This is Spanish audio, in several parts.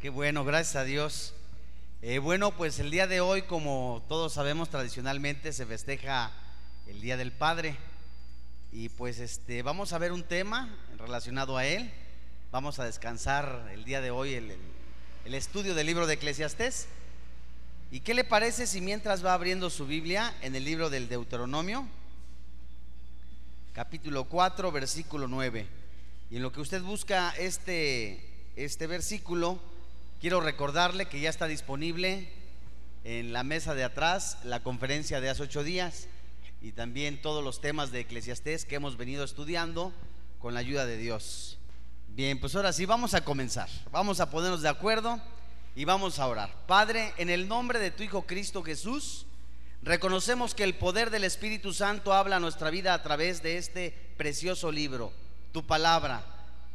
Qué bueno, gracias a Dios. Eh, bueno, pues el día de hoy, como todos sabemos, tradicionalmente se festeja el Día del Padre. Y pues este, vamos a ver un tema relacionado a él. Vamos a descansar el día de hoy el, el estudio del libro de Eclesiastés. ¿Y qué le parece si mientras va abriendo su Biblia en el libro del Deuteronomio, capítulo 4, versículo 9? Y en lo que usted busca este, este versículo, quiero recordarle que ya está disponible en la mesa de atrás la conferencia de hace ocho días y también todos los temas de Eclesiastés que hemos venido estudiando con la ayuda de Dios. Bien, pues ahora sí, vamos a comenzar. Vamos a ponernos de acuerdo y vamos a orar. Padre, en el nombre de tu Hijo Cristo Jesús, reconocemos que el poder del Espíritu Santo habla a nuestra vida a través de este precioso libro tu palabra,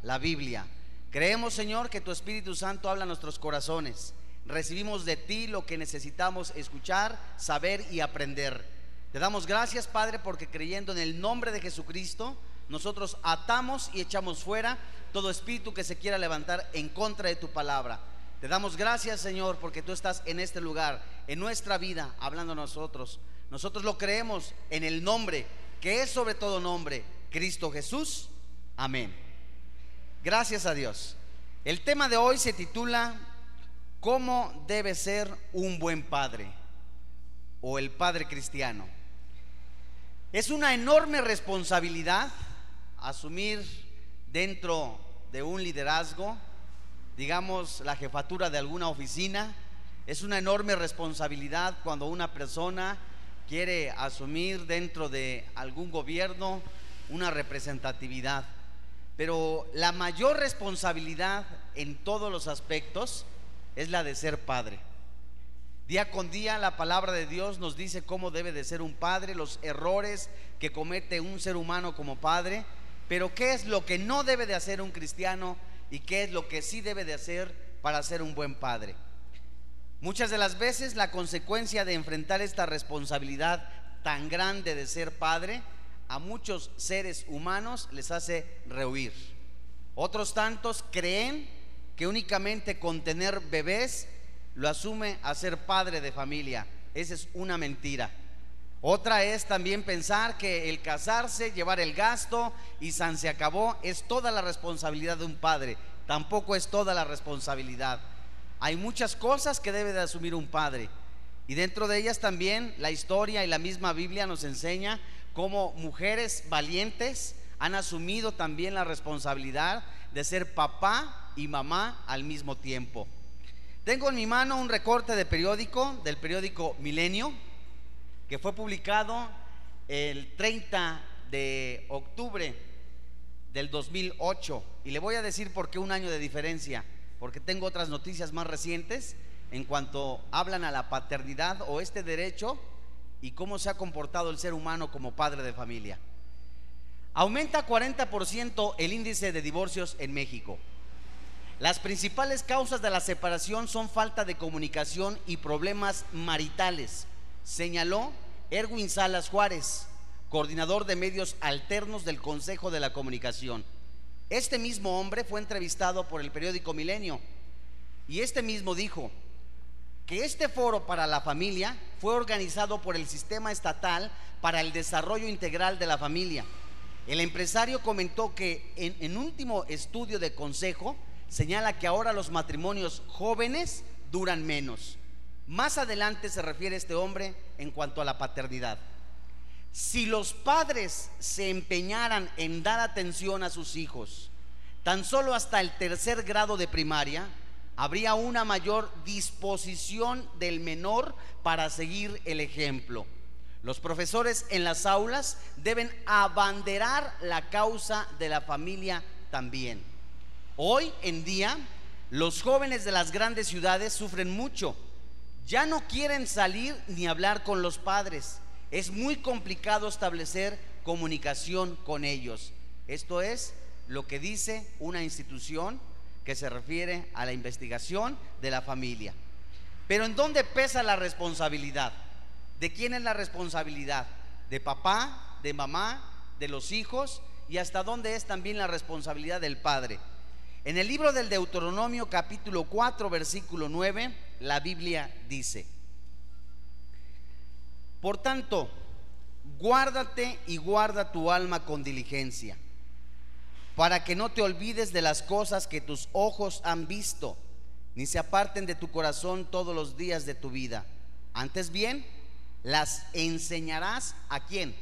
la Biblia. Creemos, Señor, que tu Espíritu Santo habla a nuestros corazones. Recibimos de ti lo que necesitamos escuchar, saber y aprender. Te damos gracias, Padre, porque creyendo en el nombre de Jesucristo, nosotros atamos y echamos fuera todo espíritu que se quiera levantar en contra de tu palabra. Te damos gracias, Señor, porque tú estás en este lugar, en nuestra vida, hablando a nosotros. Nosotros lo creemos en el nombre, que es sobre todo nombre, Cristo Jesús. Amén. Gracias a Dios. El tema de hoy se titula ¿Cómo debe ser un buen padre? O el padre cristiano. Es una enorme responsabilidad asumir dentro de un liderazgo, digamos, la jefatura de alguna oficina. Es una enorme responsabilidad cuando una persona quiere asumir dentro de algún gobierno una representatividad. Pero la mayor responsabilidad en todos los aspectos es la de ser padre. Día con día la palabra de Dios nos dice cómo debe de ser un padre, los errores que comete un ser humano como padre, pero qué es lo que no debe de hacer un cristiano y qué es lo que sí debe de hacer para ser un buen padre. Muchas de las veces la consecuencia de enfrentar esta responsabilidad tan grande de ser padre a muchos seres humanos les hace rehuir. Otros tantos creen que únicamente con tener bebés lo asume a ser padre de familia. Esa es una mentira. Otra es también pensar que el casarse, llevar el gasto y San se acabó es toda la responsabilidad de un padre. Tampoco es toda la responsabilidad. Hay muchas cosas que debe de asumir un padre. Y dentro de ellas también la historia y la misma Biblia nos enseña como mujeres valientes han asumido también la responsabilidad de ser papá y mamá al mismo tiempo. Tengo en mi mano un recorte de periódico, del periódico Milenio, que fue publicado el 30 de octubre del 2008. Y le voy a decir por qué un año de diferencia, porque tengo otras noticias más recientes en cuanto hablan a la paternidad o este derecho y cómo se ha comportado el ser humano como padre de familia. Aumenta 40% el índice de divorcios en México. Las principales causas de la separación son falta de comunicación y problemas maritales, señaló Erwin Salas Juárez, coordinador de medios alternos del Consejo de la Comunicación. Este mismo hombre fue entrevistado por el periódico Milenio y este mismo dijo, que este foro para la familia fue organizado por el Sistema Estatal para el Desarrollo Integral de la Familia. El empresario comentó que en, en último estudio de consejo señala que ahora los matrimonios jóvenes duran menos. Más adelante se refiere este hombre en cuanto a la paternidad. Si los padres se empeñaran en dar atención a sus hijos, tan solo hasta el tercer grado de primaria, habría una mayor disposición del menor para seguir el ejemplo. Los profesores en las aulas deben abanderar la causa de la familia también. Hoy en día, los jóvenes de las grandes ciudades sufren mucho. Ya no quieren salir ni hablar con los padres. Es muy complicado establecer comunicación con ellos. Esto es lo que dice una institución que se refiere a la investigación de la familia. Pero ¿en dónde pesa la responsabilidad? ¿De quién es la responsabilidad? ¿De papá, de mamá, de los hijos? ¿Y hasta dónde es también la responsabilidad del padre? En el libro del Deuteronomio capítulo 4 versículo 9, la Biblia dice, por tanto, guárdate y guarda tu alma con diligencia, para que no te olvides de las cosas que tus ojos han visto, ni se aparten de tu corazón todos los días de tu vida. Antes bien, las enseñarás a quién?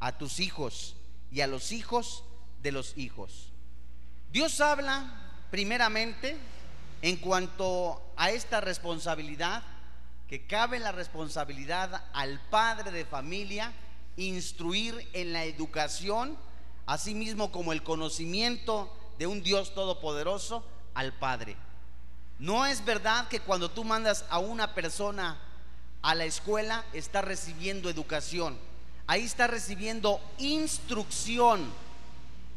A tus hijos y a los hijos de los hijos. Dios habla primeramente en cuanto a esta responsabilidad, que cabe la responsabilidad al padre de familia instruir en la educación, así mismo como el conocimiento de un Dios todopoderoso al padre. No es verdad que cuando tú mandas a una persona a la escuela está recibiendo educación. Ahí está recibiendo instrucción.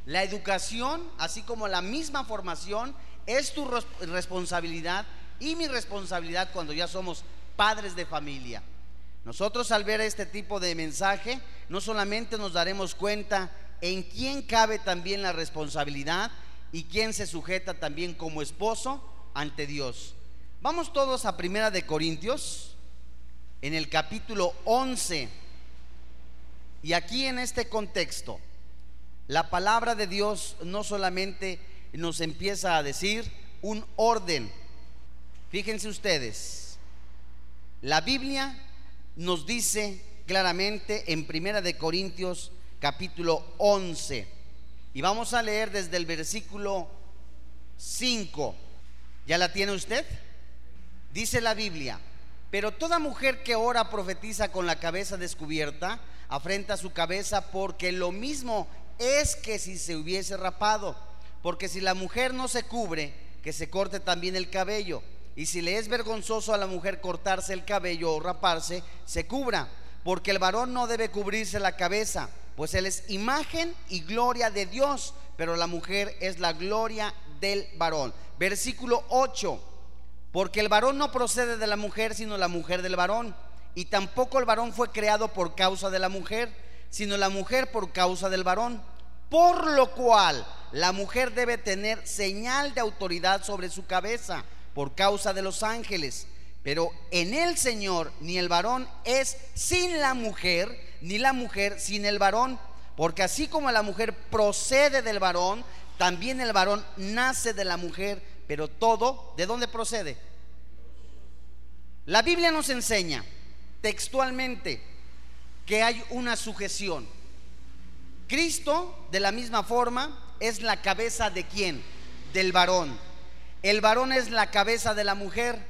La educación, así como la misma formación, es tu responsabilidad y mi responsabilidad cuando ya somos padres de familia. Nosotros al ver este tipo de mensaje, no solamente nos daremos cuenta en quién cabe también la responsabilidad y quién se sujeta también como esposo ante Dios. Vamos todos a Primera de Corintios, en el capítulo 11. Y aquí en este contexto, la palabra de Dios no solamente nos empieza a decir un orden. Fíjense ustedes, la Biblia nos dice claramente en Primera de Corintios capítulo 11 y vamos a leer desde el versículo 5. ¿Ya la tiene usted? Dice la Biblia, pero toda mujer que ora profetiza con la cabeza descubierta, afrenta su cabeza porque lo mismo es que si se hubiese rapado. Porque si la mujer no se cubre, que se corte también el cabello. Y si le es vergonzoso a la mujer cortarse el cabello o raparse, se cubra. Porque el varón no debe cubrirse la cabeza, pues él es imagen y gloria de Dios, pero la mujer es la gloria del varón. Versículo 8. Porque el varón no procede de la mujer, sino la mujer del varón. Y tampoco el varón fue creado por causa de la mujer, sino la mujer por causa del varón. Por lo cual la mujer debe tener señal de autoridad sobre su cabeza por causa de los ángeles. Pero en el Señor ni el varón es sin la mujer, ni la mujer sin el varón. Porque así como la mujer procede del varón, también el varón nace de la mujer pero todo, ¿de dónde procede? La Biblia nos enseña textualmente que hay una sujeción. Cristo, de la misma forma, es la cabeza de quién? Del varón. El varón es la cabeza de la mujer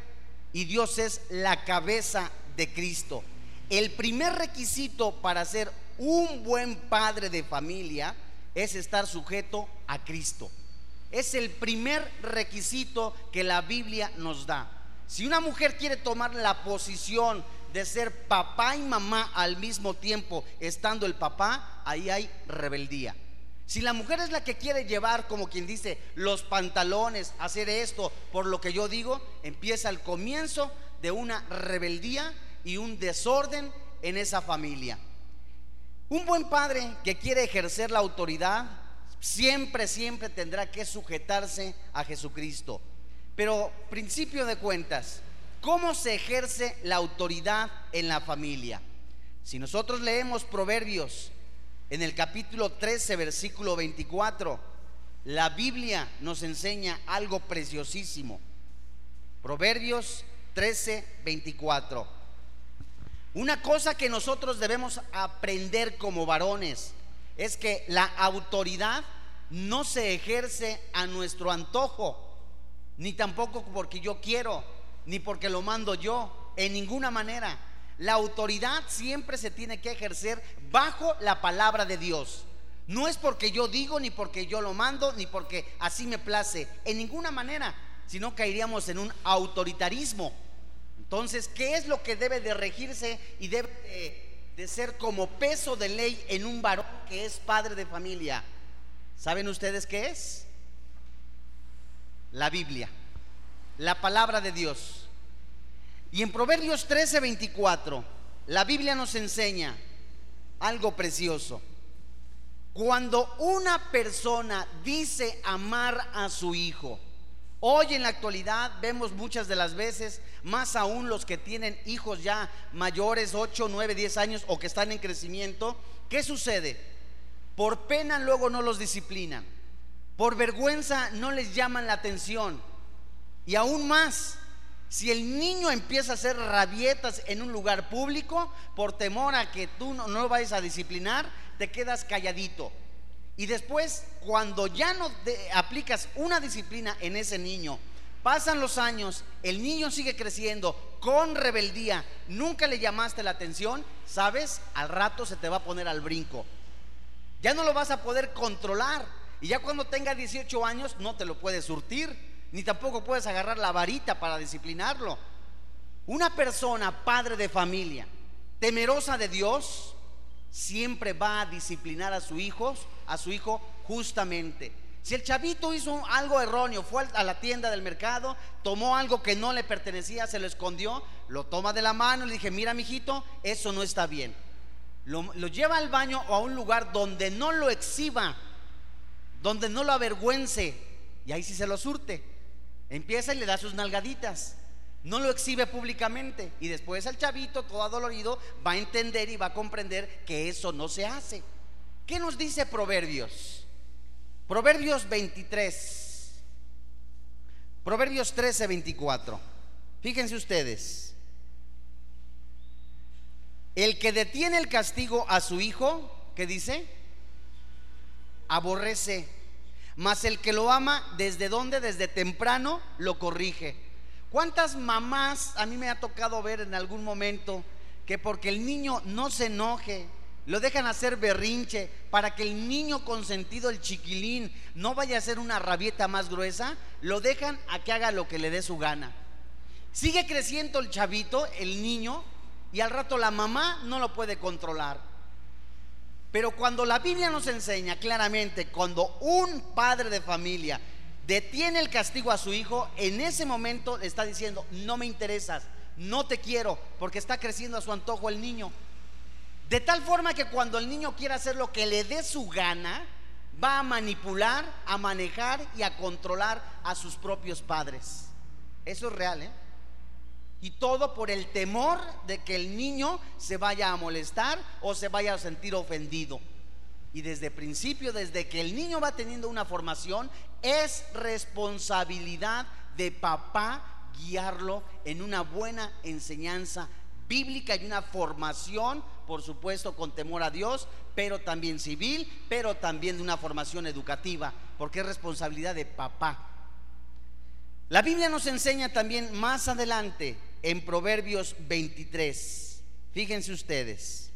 y Dios es la cabeza de Cristo. El primer requisito para ser un buen padre de familia es estar sujeto a Cristo. Es el primer requisito que la Biblia nos da. Si una mujer quiere tomar la posición de ser papá y mamá al mismo tiempo, estando el papá, ahí hay rebeldía. Si la mujer es la que quiere llevar, como quien dice, los pantalones, hacer esto por lo que yo digo, empieza el comienzo de una rebeldía y un desorden en esa familia. Un buen padre que quiere ejercer la autoridad siempre, siempre tendrá que sujetarse a Jesucristo. Pero principio de cuentas, ¿cómo se ejerce la autoridad en la familia? Si nosotros leemos Proverbios en el capítulo 13, versículo 24, la Biblia nos enseña algo preciosísimo. Proverbios 13, 24. Una cosa que nosotros debemos aprender como varones es que la autoridad no se ejerce a nuestro antojo, ni tampoco porque yo quiero, ni porque lo mando yo, en ninguna manera. La autoridad siempre se tiene que ejercer bajo la palabra de Dios. No es porque yo digo, ni porque yo lo mando, ni porque así me place, en ninguna manera, sino caeríamos en un autoritarismo. Entonces, ¿qué es lo que debe de regirse y debe de de ser como peso de ley en un varón que es padre de familia. ¿Saben ustedes qué es? La Biblia, la palabra de Dios. Y en Proverbios 13, 24, la Biblia nos enseña algo precioso. Cuando una persona dice amar a su hijo, hoy en la actualidad vemos muchas de las veces, más aún los que tienen hijos ya mayores, 8, 9, 10 años o que están en crecimiento, ¿qué sucede? Por pena luego no los disciplinan, por vergüenza no les llaman la atención y aún más, si el niño empieza a hacer rabietas en un lugar público, por temor a que tú no, lo vayas a disciplinar, te quedas calladito. Y después, cuando ya no aplicas una disciplina en ese niño, pasan los años, el niño sigue creciendo con rebeldía, nunca le llamaste la atención, sabes, al rato se te va a poner al brinco. Ya no lo vas a poder controlar. Y ya cuando tenga 18 años no te lo puedes surtir ni tampoco puedes agarrar la varita para disciplinarlo. Una persona, padre de familia, temerosa de Dios, siempre va a disciplinar a su hijo, a su hijo justamente. Si el chavito hizo algo erróneo, fue a la tienda del mercado, tomó algo que no le pertenecía, se lo escondió, lo toma de la mano y le dije, mira, mijito, eso no está bien. Lo, lo lleva al baño o a un lugar donde no lo exhiba, donde no lo avergüence, y ahí sí se lo surte. Empieza y le da sus nalgaditas. No lo exhibe públicamente. Y después el chavito, todo adolorido, va a entender y va a comprender que eso no se hace. ¿Qué nos dice Proverbios? Proverbios 23. Proverbios 13, 24. Fíjense ustedes. El que detiene el castigo a su hijo, ¿qué dice? Aborrece mas el que lo ama, ¿desde dónde? Desde temprano lo corrige. ¿Cuántas mamás a mí me ha tocado ver en algún momento que porque el niño no se enoje, lo dejan hacer berrinche para que el niño consentido, el chiquilín, no vaya a hacer una rabieta más gruesa, lo dejan a que haga lo que le dé su gana. Sigue creciendo el chavito, el niño, y al rato la mamá no lo puede controlar. Pero cuando la Biblia nos enseña claramente, cuando un padre de familia detiene el castigo a su hijo, en ese momento le está diciendo, no me interesas, no te quiero, porque está creciendo a su antojo el niño. De tal forma que cuando el niño quiera hacer lo que le dé su gana, va a manipular, a manejar y a controlar a sus propios padres. Eso es real, ¿eh? Y todo por el temor de que el niño se vaya a molestar o se vaya a sentir ofendido. Y desde principio, desde que el niño va teniendo una formación, es responsabilidad de papá guiarlo en una buena enseñanza bíblica y una formación, por supuesto, con temor a Dios, pero también civil, pero también de una formación educativa, porque es responsabilidad de papá. La Biblia nos enseña también más adelante en Proverbios 23. Fíjense ustedes.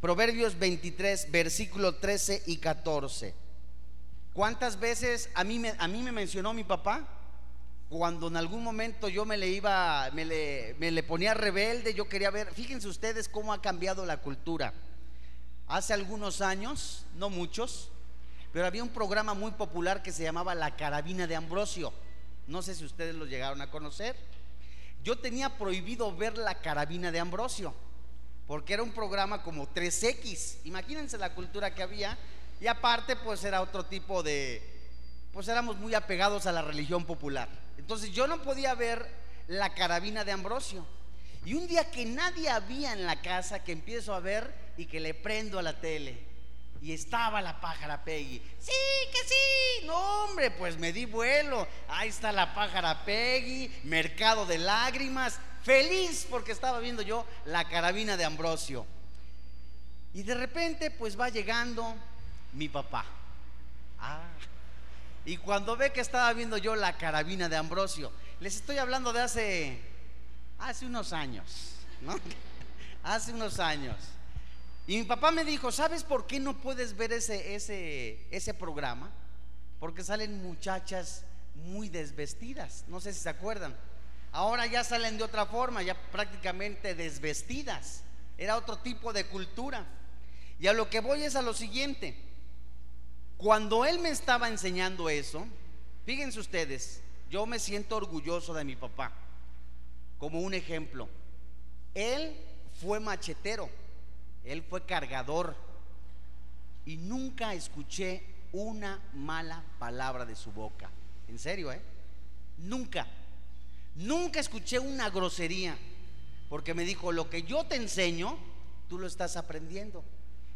Proverbios 23, versículo 13 y 14. ¿Cuántas veces a mí me, a mí me mencionó mi papá? Cuando en algún momento yo me le iba, me le, me le ponía rebelde, yo quería ver, fíjense ustedes cómo ha cambiado la cultura. Hace algunos años, no muchos, pero había un programa muy popular que se llamaba La Carabina de Ambrosio. No sé si ustedes lo llegaron a conocer. Yo tenía prohibido ver la carabina de Ambrosio, porque era un programa como 3X. Imagínense la cultura que había. Y aparte, pues era otro tipo de, pues éramos muy apegados a la religión popular. Entonces yo no podía ver la carabina de Ambrosio. Y un día que nadie había en la casa, que empiezo a ver y que le prendo a la tele y estaba la pájara Peggy. Sí, que sí. No, hombre, pues me di vuelo. Ahí está la pájara Peggy, mercado de lágrimas. Feliz porque estaba viendo yo la carabina de Ambrosio. Y de repente, pues va llegando mi papá. Ah. Y cuando ve que estaba viendo yo la carabina de Ambrosio, les estoy hablando de hace, hace unos años, ¿no? hace unos años. Y mi papá me dijo, ¿sabes por qué no puedes ver ese, ese, ese programa? Porque salen muchachas muy desvestidas, no sé si se acuerdan. Ahora ya salen de otra forma, ya prácticamente desvestidas. Era otro tipo de cultura. Y a lo que voy es a lo siguiente. Cuando él me estaba enseñando eso, fíjense ustedes, yo me siento orgulloso de mi papá. Como un ejemplo, él fue machetero él fue cargador y nunca escuché una mala palabra de su boca. En serio, ¿eh? Nunca. Nunca escuché una grosería. Porque me dijo, lo que yo te enseño, tú lo estás aprendiendo.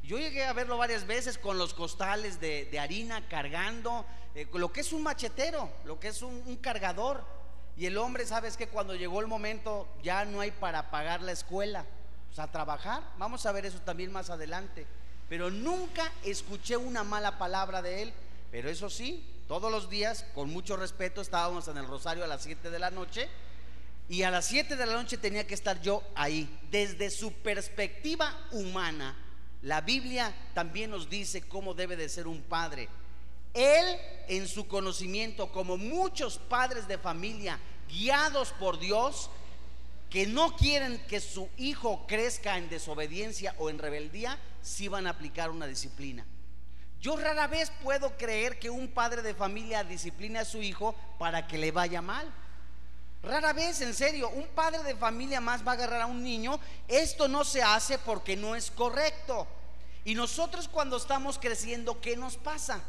Yo llegué a verlo varias veces con los costales de, harina cargando, eh, lo que es un machetero, lo que es un, un cargador. Y el hombre, sabes que cuando llegó el momento ya no hay para pagar la escuela, pues a trabajar. Vamos a ver eso también más adelante. Pero nunca escuché una mala palabra de él. Pero eso sí, todos los días, con mucho respeto, estábamos en el rosario a las 7 de la noche. Y a las 7 de la noche tenía que estar yo ahí. Desde su perspectiva humana, la Biblia también nos dice cómo debe de ser un padre. Él en su conocimiento, como muchos padres de familia guiados por Dios, que no quieren que su hijo crezca en desobediencia o en rebeldía, sí van a aplicar una disciplina. Yo rara vez puedo creer que un padre de familia discipline a su hijo para que le vaya mal. Rara vez, en serio, un padre de familia más va a agarrar a un niño. Esto no se hace porque no es correcto. Y nosotros cuando estamos creciendo, ¿qué nos pasa?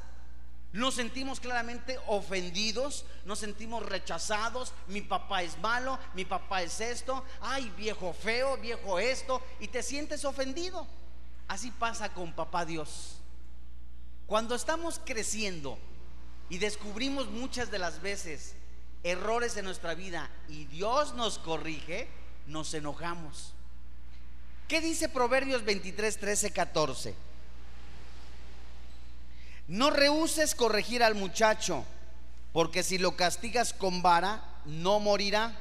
Nos sentimos claramente ofendidos, nos sentimos rechazados, mi papá es malo, mi papá es esto, ay viejo feo, viejo esto, y te sientes ofendido. Así pasa con papá Dios. Cuando estamos creciendo y descubrimos muchas de las veces errores en nuestra vida y Dios nos corrige, nos enojamos. ¿Qué dice Proverbios 23, 13, 14? No rehuses corregir al muchacho, porque si lo castigas con vara, no morirá.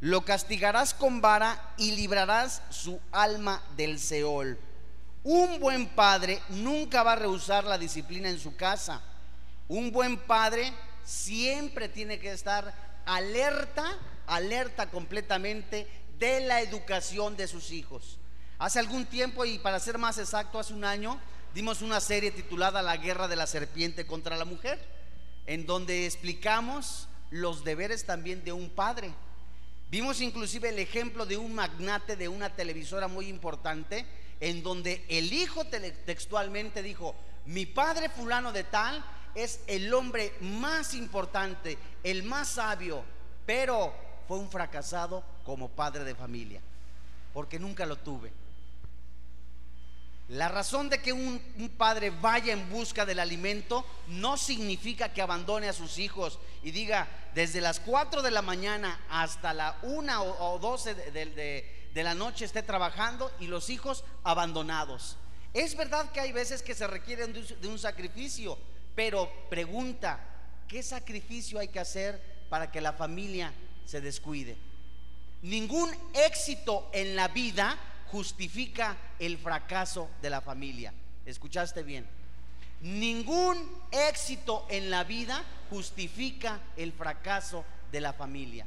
Lo castigarás con vara y librarás su alma del Seol. Un buen padre nunca va a rehusar la disciplina en su casa. Un buen padre siempre tiene que estar alerta, alerta completamente de la educación de sus hijos. Hace algún tiempo, y para ser más exacto, hace un año, dimos una serie titulada La guerra de la serpiente contra la mujer, en donde explicamos los deberes también de un padre. Vimos inclusive el ejemplo de un magnate de una televisora muy importante, en donde el hijo textualmente dijo, mi padre fulano de tal es el hombre más importante, el más sabio, pero fue un fracasado como padre de familia, porque nunca lo tuve. La razón de que un, padre vaya en busca del alimento no significa que abandone a sus hijos y diga desde las 4 de la mañana hasta la 1 o, 12 de, la noche esté trabajando y los hijos abandonados. Es verdad que hay veces que se requieren de un sacrificio, pero pregunta, ¿qué sacrificio hay que hacer para que la familia se descuide? Ningún éxito en la vida justifica el fracaso de la familia. ¿Escuchaste bien? Ningún éxito en la vida justifica el fracaso de la familia.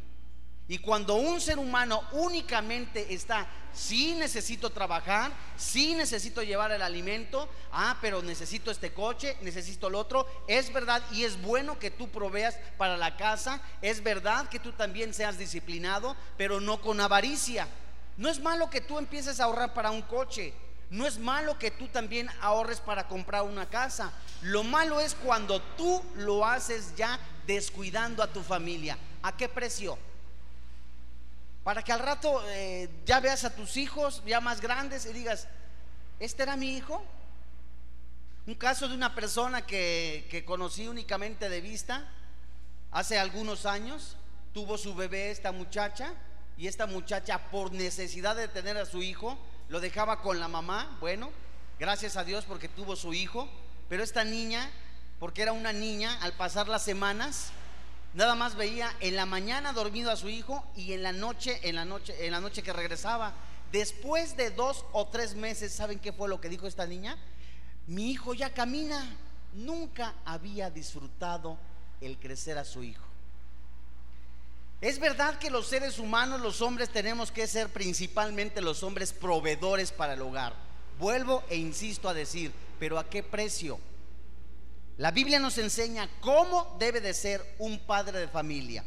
Y cuando un ser humano únicamente está, sí necesito trabajar, sí necesito llevar el alimento, ah, pero necesito este coche, necesito el otro, es verdad y es bueno que tú proveas para la casa, es verdad que tú también seas disciplinado, pero no con avaricia. No es malo que tú empieces a ahorrar para un coche. No es malo que tú también ahorres para comprar una casa. Lo malo es cuando tú lo haces ya descuidando a tu familia. ¿A qué precio? Para que al rato eh, ya veas a tus hijos ya más grandes y digas, ¿este era mi hijo? Un caso de una persona que, que conocí únicamente de vista hace algunos años, tuvo su bebé esta muchacha y esta muchacha por necesidad de tener a su hijo lo dejaba con la mamá, bueno, gracias a Dios porque tuvo su hijo, pero esta niña, porque era una niña, al pasar las semanas, nada más veía en la mañana dormido a su hijo y en la noche, en la noche, en la noche que regresaba. Después de dos o tres meses, ¿saben qué fue lo que dijo esta niña? Mi hijo ya camina. Nunca había disfrutado el crecer a su hijo. Es verdad que los seres humanos, los hombres, tenemos que ser principalmente los hombres proveedores para el hogar. Vuelvo e insisto a decir, pero ¿a qué precio? La Biblia nos enseña cómo debe de ser un padre de familia.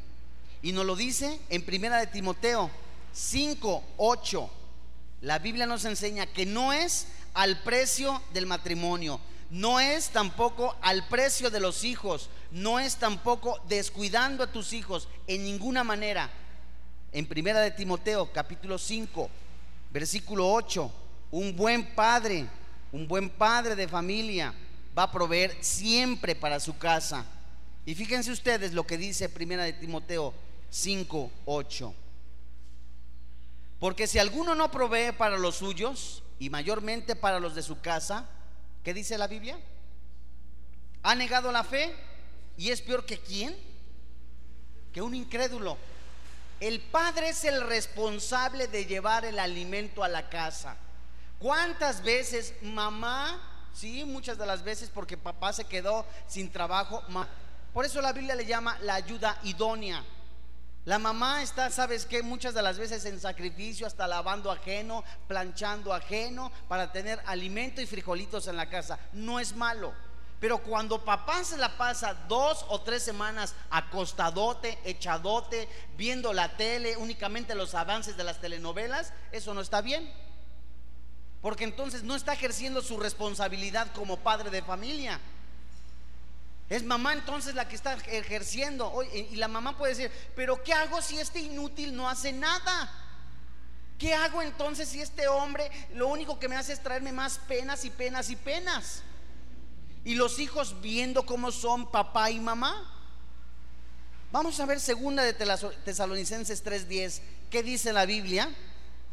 Y nos lo dice en Primera de Timoteo 5, 8. La Biblia nos enseña que no es al precio del matrimonio, no es tampoco al precio de los hijos, no es tampoco descuidando a tus hijos en ninguna manera. En primera de Timoteo, capítulo 5, versículo 8, un buen padre, un buen padre de familia va a proveer siempre para su casa. Y fíjense ustedes lo que dice primera de Timoteo 5, 8. Porque si alguno no provee para los suyos, y mayormente para los de su casa, ¿qué dice la Biblia? ¿Ha negado la fe? ¿Y es peor que quién? Que un incrédulo. El padre es el responsable de llevar el alimento a la casa. ¿Cuántas veces mamá, sí, muchas de las veces porque papá se quedó sin trabajo, por eso la Biblia le llama la ayuda idónea. La mamá está, ¿sabes qué? Muchas de las veces en sacrificio, hasta lavando ajeno, planchando ajeno, para tener alimento y frijolitos en la casa. No es malo. Pero cuando papá se la pasa dos o tres semanas acostadote, echadote, viendo la tele, únicamente los avances de las telenovelas, eso no está bien. Porque entonces no está ejerciendo su responsabilidad como padre de familia. Es mamá entonces la que está ejerciendo. Y la mamá puede decir, pero ¿qué hago si este inútil no hace nada? ¿Qué hago entonces si este hombre lo único que me hace es traerme más penas y penas y penas? Y los hijos viendo cómo son papá y mamá. Vamos a ver segunda de Tesalonicenses 3:10. ¿Qué dice la Biblia?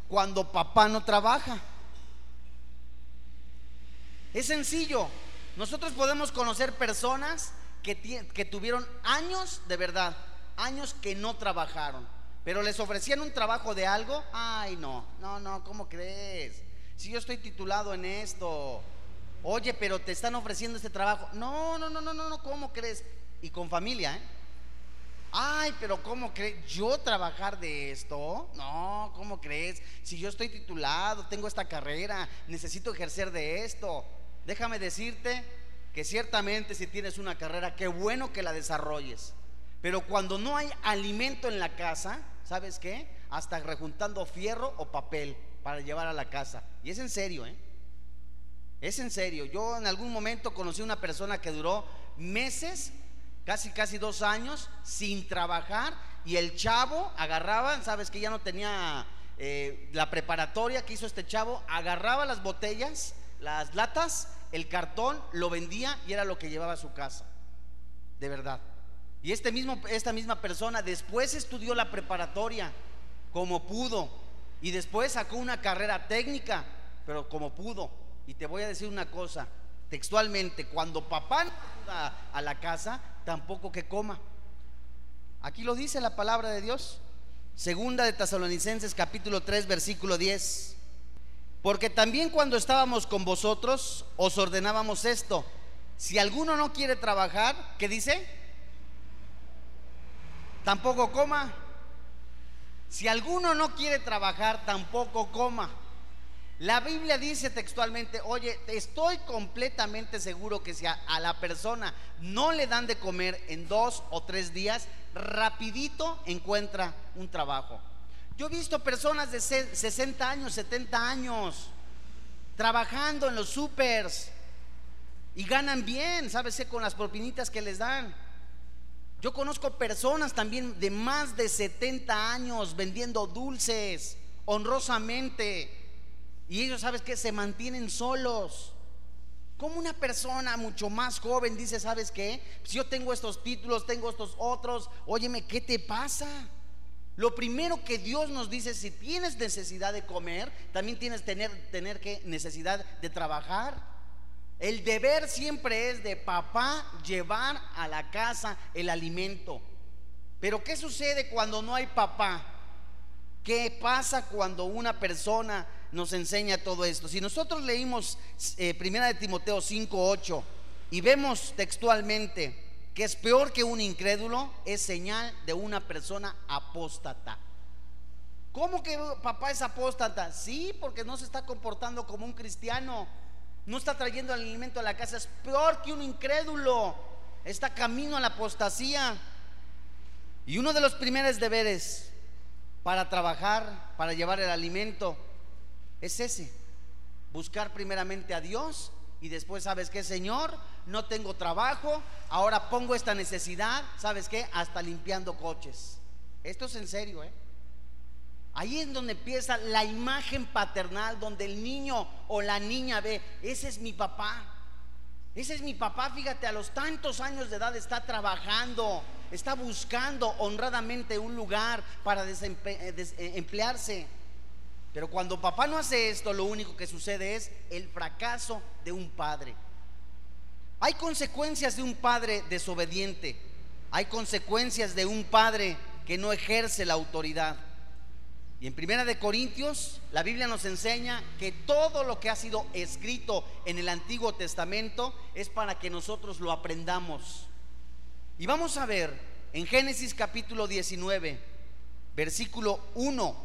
Cuando papá no trabaja. Es sencillo. Nosotros podemos conocer personas que, que tuvieron años de verdad, años que no trabajaron, pero les ofrecían un trabajo de algo. Ay, no, no, no, ¿cómo crees? Si yo estoy titulado en esto, oye, pero te están ofreciendo este trabajo. No, no, no, no, no, no, ¿cómo crees? Y con familia, ¿eh? Ay, pero ¿cómo crees? ¿Yo trabajar de esto? No, ¿cómo crees? Si yo estoy titulado, tengo esta carrera, necesito ejercer de esto. Déjame decirte que ciertamente si tienes una carrera, qué bueno que la desarrolles. Pero cuando no hay alimento en la casa, ¿sabes qué? Hasta rejuntando fierro o papel para llevar a la casa. Y es en serio, ¿eh? Es en serio. Yo en algún momento conocí una persona que duró meses, casi casi dos años, sin trabajar. Y el chavo agarraba, sabes que ya no tenía eh, la preparatoria que hizo este chavo, agarraba las botellas las latas, el cartón, lo vendía y era lo que llevaba a su casa. De verdad. Y este mismo, esta misma persona después estudió la preparatoria como pudo. Y después sacó una carrera técnica, pero como pudo. Y te voy a decir una cosa, textualmente, cuando papá no a la casa, tampoco que coma. Aquí lo dice la palabra de Dios. Segunda de Tesalonicenses capítulo 3 versículo 10. Porque también cuando estábamos con vosotros os ordenábamos esto. Si alguno no quiere trabajar, ¿qué dice? Tampoco coma. Si alguno no quiere trabajar, tampoco coma. La Biblia dice textualmente, oye, estoy completamente seguro que si a, la persona no le dan de comer en dos o tres días, rapidito encuentra un trabajo. Yo he visto personas de 60 años, 70 años, trabajando en los supers y ganan bien, ¿sabes? Con las propinitas que les dan. Yo conozco personas también de más de 70 años vendiendo dulces honrosamente. Y ellos, ¿sabes que Se mantienen solos. Como una persona mucho más joven dice, ¿sabes qué? Si yo tengo estos títulos, tengo estos otros, óyeme, ¿qué te pasa? Lo primero que Dios nos dice, si tienes necesidad de comer, también tienes tener, tener que necesidad de trabajar. El deber siempre es de papá llevar a la casa el alimento. Pero ¿qué sucede cuando no hay papá? ¿Qué pasa cuando una persona nos enseña todo esto? Si nosotros leímos eh, Primera de Timoteo 5:8 y vemos textualmente que es peor que un incrédulo, es señal de una persona apóstata. ¿Cómo que papá es apóstata? Sí, porque no se está comportando como un cristiano. No está trayendo el alimento a la casa. Es peor que un incrédulo. Está camino a la apostasía. Y uno de los primeros deberes para trabajar, para llevar el alimento, es ese. buscar primeramente a Dios y después, ¿sabes qué, Señor? No tengo trabajo, ahora pongo esta necesidad, ¿sabes qué? Hasta limpiando coches. Esto es en serio, ¿eh? Ahí es donde empieza la imagen paternal, donde el niño o la niña ve, ese es mi papá. Ese es mi papá, fíjate, a los tantos años de edad está trabajando, está buscando honradamente un lugar para eh, eh, emplearse. Pero cuando papá no hace esto, lo único que sucede es el fracaso de un padre. Hay consecuencias de un padre desobediente. Hay consecuencias de un padre que no ejerce la autoridad. Y en Primera de Corintios, la Biblia nos enseña que todo lo que ha sido escrito en el Antiguo Testamento es para que nosotros lo aprendamos. Y vamos a ver en Génesis capítulo 19, versículo 1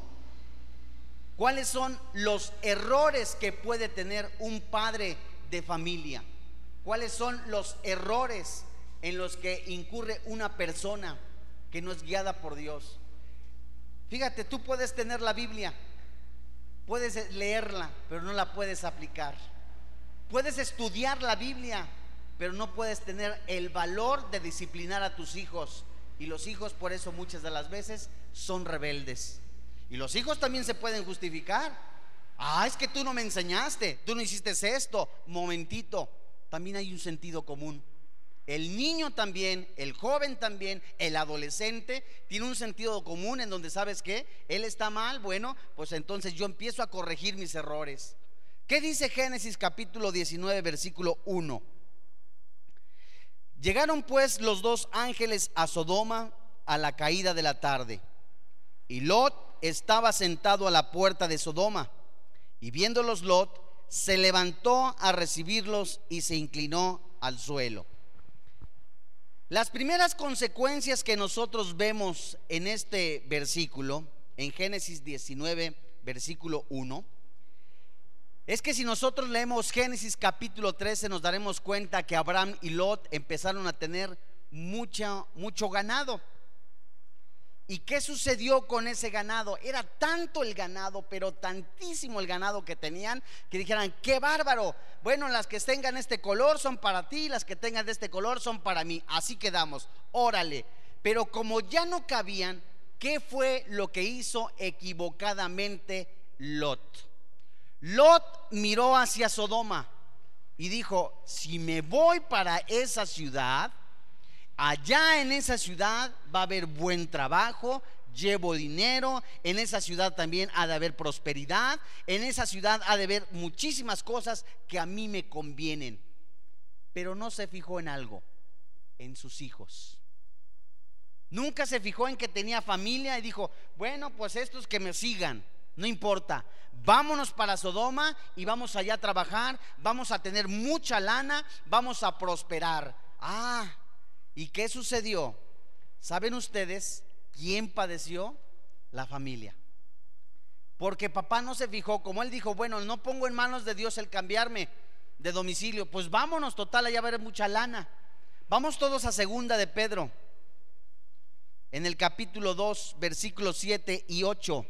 ¿Cuáles son los errores que puede tener un padre de familia? ¿Cuáles son los errores en los que incurre una persona que no es guiada por Dios? Fíjate, tú puedes tener la Biblia, puedes leerla, pero no la puedes aplicar. Puedes estudiar la Biblia, pero no puedes tener el valor de disciplinar a tus hijos. Y los hijos por eso muchas de las veces son rebeldes. Y los hijos también se pueden justificar. Ah, es que tú no me enseñaste, tú no hiciste esto. Momentito, también hay un sentido común. El niño también, el joven también, el adolescente tiene un sentido común en donde sabes que él está mal, bueno, pues entonces yo empiezo a corregir mis errores. ¿Qué dice Génesis capítulo 19, versículo 1? Llegaron pues los dos ángeles a Sodoma a la caída de la tarde. Y Lot estaba sentado a la puerta de Sodoma. Y viéndolos Lot, se levantó a recibirlos y se inclinó al suelo. Las primeras consecuencias que nosotros vemos en este versículo, en Génesis 19, versículo 1, es que si nosotros leemos Génesis capítulo 13 nos daremos cuenta que Abraham y Lot empezaron a tener mucha, mucho ganado. ¿Y qué sucedió con ese ganado? Era tanto el ganado, pero tantísimo el ganado que tenían, que dijeran, qué bárbaro. Bueno, las que tengan este color son para ti, las que tengan de este color son para mí. Así quedamos, órale. Pero como ya no cabían, ¿qué fue lo que hizo equivocadamente Lot? Lot miró hacia Sodoma y dijo, si me voy para esa ciudad, Allá en esa ciudad va a haber buen trabajo, llevo dinero, en esa ciudad también ha de haber prosperidad, en esa ciudad ha de haber muchísimas cosas que a mí me convienen. Pero no se fijó en algo, en sus hijos. Nunca se fijó en que tenía familia y dijo, bueno, pues estos que me sigan, no importa, vámonos para Sodoma y vamos allá a trabajar, vamos a tener mucha lana, vamos a prosperar. Ah, ¿Y qué sucedió? ¿Saben ustedes quién padeció? La familia. Porque papá no se fijó, como él dijo, bueno, no pongo en manos de Dios el cambiarme de domicilio, pues vámonos, total, allá va a haber mucha lana. Vamos todos a segunda de Pedro, en el capítulo 2, versículos 7 y 8.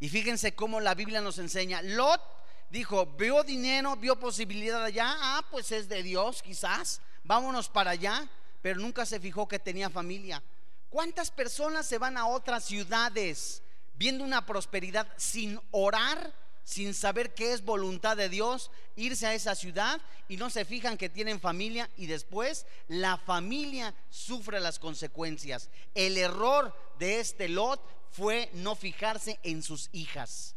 Y fíjense cómo la Biblia nos enseña. Lot dijo, vio dinero, vio posibilidad allá, ah, pues es de Dios quizás vámonos para allá, pero nunca se fijó que tenía familia. ¿Cuántas personas se van a otras ciudades viendo una prosperidad sin orar, sin saber qué es voluntad de Dios, irse a esa ciudad y no se fijan que tienen familia y después la familia sufre las consecuencias? El error de este Lot fue no fijarse en sus hijas.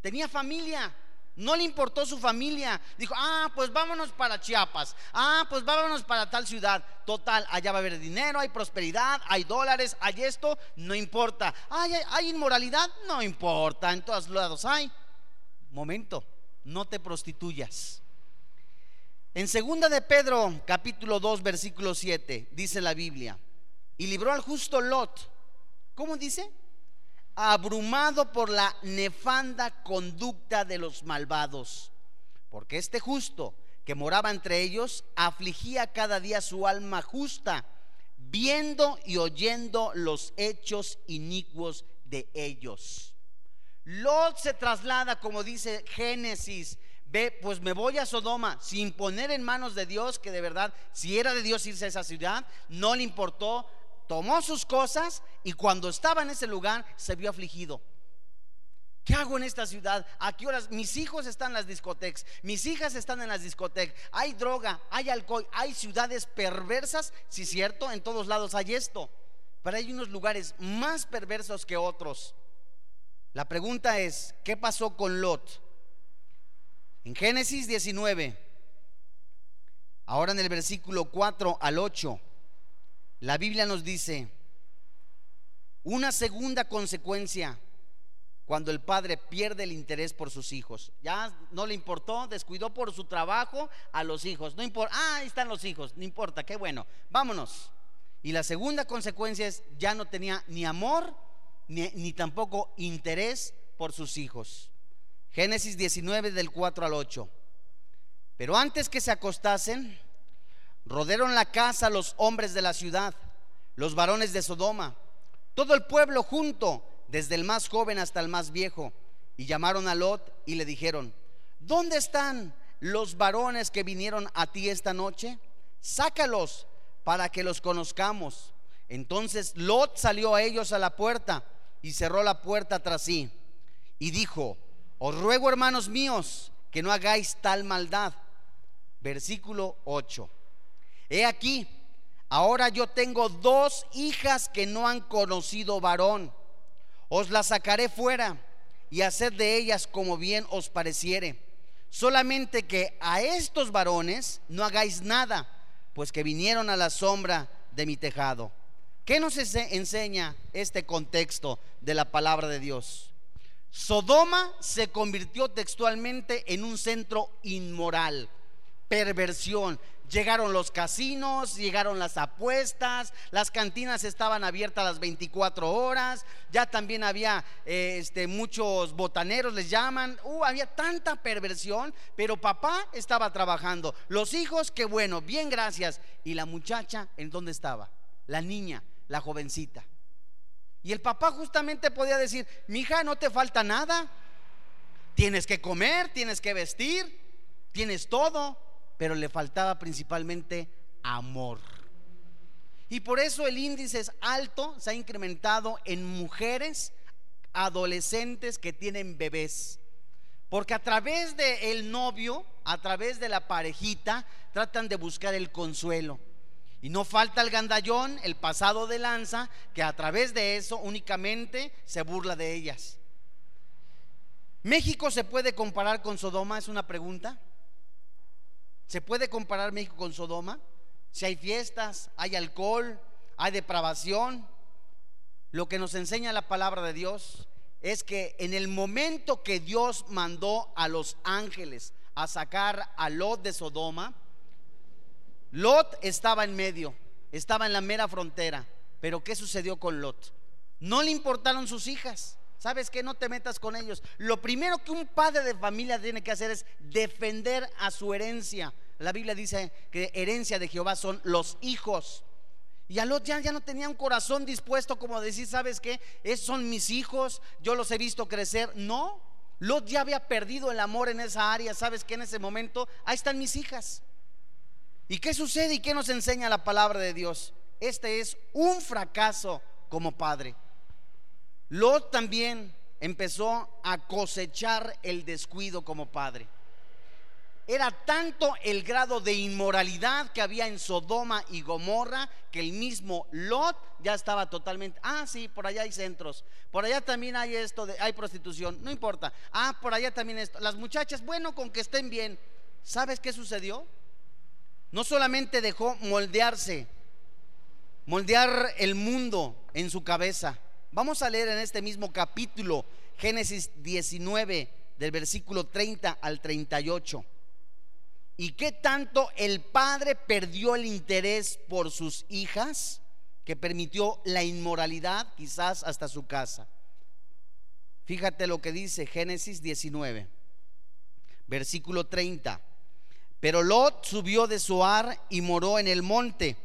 Tenía familia, no le importó su familia. Dijo, ah, pues vámonos para Chiapas. Ah, pues vámonos para tal ciudad. Total, allá va a haber dinero, hay prosperidad, hay dólares, hay esto. No importa. ¿Hay, inmoralidad? No importa. En todos lados hay. Momento, no te prostituyas. En segunda de Pedro, capítulo 2, versículo 7, dice la Biblia, y libró al justo Lot. ¿Cómo dice? Abrumado por la nefanda conducta de los malvados, porque este justo que moraba entre ellos afligía cada día su alma justa, viendo y oyendo los hechos inicuos de ellos. Lot se traslada, como dice Génesis, ve, pues me voy a Sodoma sin poner en manos de Dios, que de verdad, si era de Dios irse a esa ciudad, no le importó, tomó sus cosas y cuando estaba en ese lugar se vio afligido. ¿Qué hago en esta ciudad? ¿A qué horas? Mis hijos están en las discotecas, mis hijas están en las discotecas, hay droga, hay alcohol, hay ciudades perversas, si es cierto, en todos lados hay esto, pero hay unos lugares más perversos que otros. La pregunta es, ¿qué pasó con Lot? En Génesis 19, ahora en el versículo 4 al 8, la Biblia nos dice, una segunda consecuencia cuando el padre pierde el interés por sus hijos. Ya no le importó, descuidó por su trabajo a los hijos. No importa, ah, ahí están los hijos, no importa, qué bueno, vámonos. Y la segunda consecuencia es, ya no tenía ni amor ni, ni tampoco interés por sus hijos. Génesis 19 del 4 al 8. Pero antes que se acostasen, rodearon la casa los hombres de la ciudad, los varones de Sodoma, todo el pueblo junto desde el más joven hasta el más viejo, y llamaron a Lot y le dijeron, ¿dónde están los varones que vinieron a ti esta noche? Sácalos para que los conozcamos. Entonces Lot salió a ellos a la puerta y cerró la puerta tras sí y dijo, os ruego hermanos míos que no hagáis tal maldad. Versículo 8. He aquí, ahora yo tengo dos hijas que no han conocido varón os las sacaré fuera y haced de ellas como bien os pareciere. Solamente que a estos varones no hagáis nada, pues que vinieron a la sombra de mi tejado. ¿Qué nos enseña este contexto de la palabra de Dios? Sodoma se convirtió textualmente en un centro inmoral, perversión, Llegaron los casinos, llegaron las apuestas, las cantinas estaban abiertas las 24 horas, ya también había eh, este, muchos botaneros, les llaman, uh, había tanta perversión, pero papá estaba trabajando, los hijos, qué bueno, bien gracias, y la muchacha, ¿en dónde estaba? La niña, la jovencita. Y el papá justamente podía decir, mi hija, no te falta nada, tienes que comer, tienes que vestir, tienes todo pero le faltaba principalmente amor. Y por eso el índice es alto, se ha incrementado en mujeres adolescentes que tienen bebés. Porque a través del novio, a través de la parejita, tratan de buscar el consuelo. Y no falta el gandallón, el pasado de lanza, que a través de eso únicamente se burla de ellas. ¿México se puede comparar con Sodoma? Es una pregunta. ¿Se puede comparar México con Sodoma? Si hay fiestas, hay alcohol, hay depravación. Lo que nos enseña la palabra de Dios es que en el momento que Dios mandó a los ángeles a sacar a Lot de Sodoma, Lot estaba en medio, estaba en la mera frontera. Pero ¿qué sucedió con Lot? No le importaron sus hijas. ¿Sabes que No te metas con ellos. Lo primero que un padre de familia tiene que hacer es defender a su herencia. La Biblia dice que herencia de Jehová son los hijos. Y a Lot ya, ya no tenía un corazón dispuesto como decir, ¿sabes qué? Esos son mis hijos, yo los he visto crecer. No, Lot ya había perdido el amor en esa área. ¿Sabes qué? En ese momento, ahí están mis hijas. ¿Y qué sucede y qué nos enseña la palabra de Dios? Este es un fracaso como padre. Lot también empezó a cosechar el descuido como padre. Era tanto el grado de inmoralidad que había en Sodoma y Gomorra que el mismo Lot ya estaba totalmente, ah, sí, por allá hay centros, por allá también hay esto, hay prostitución, no importa, ah, por allá también esto, las muchachas, bueno, con que estén bien. ¿Sabes qué sucedió? No solamente dejó moldearse, moldear el mundo en su cabeza, Vamos a leer en este mismo capítulo, Génesis 19, del versículo 30 al 38. ¿Y qué tanto el padre perdió el interés por sus hijas que permitió la inmoralidad quizás hasta su casa? Fíjate lo que dice Génesis 19, versículo 30. Pero Lot subió de Zoar y moró en el monte,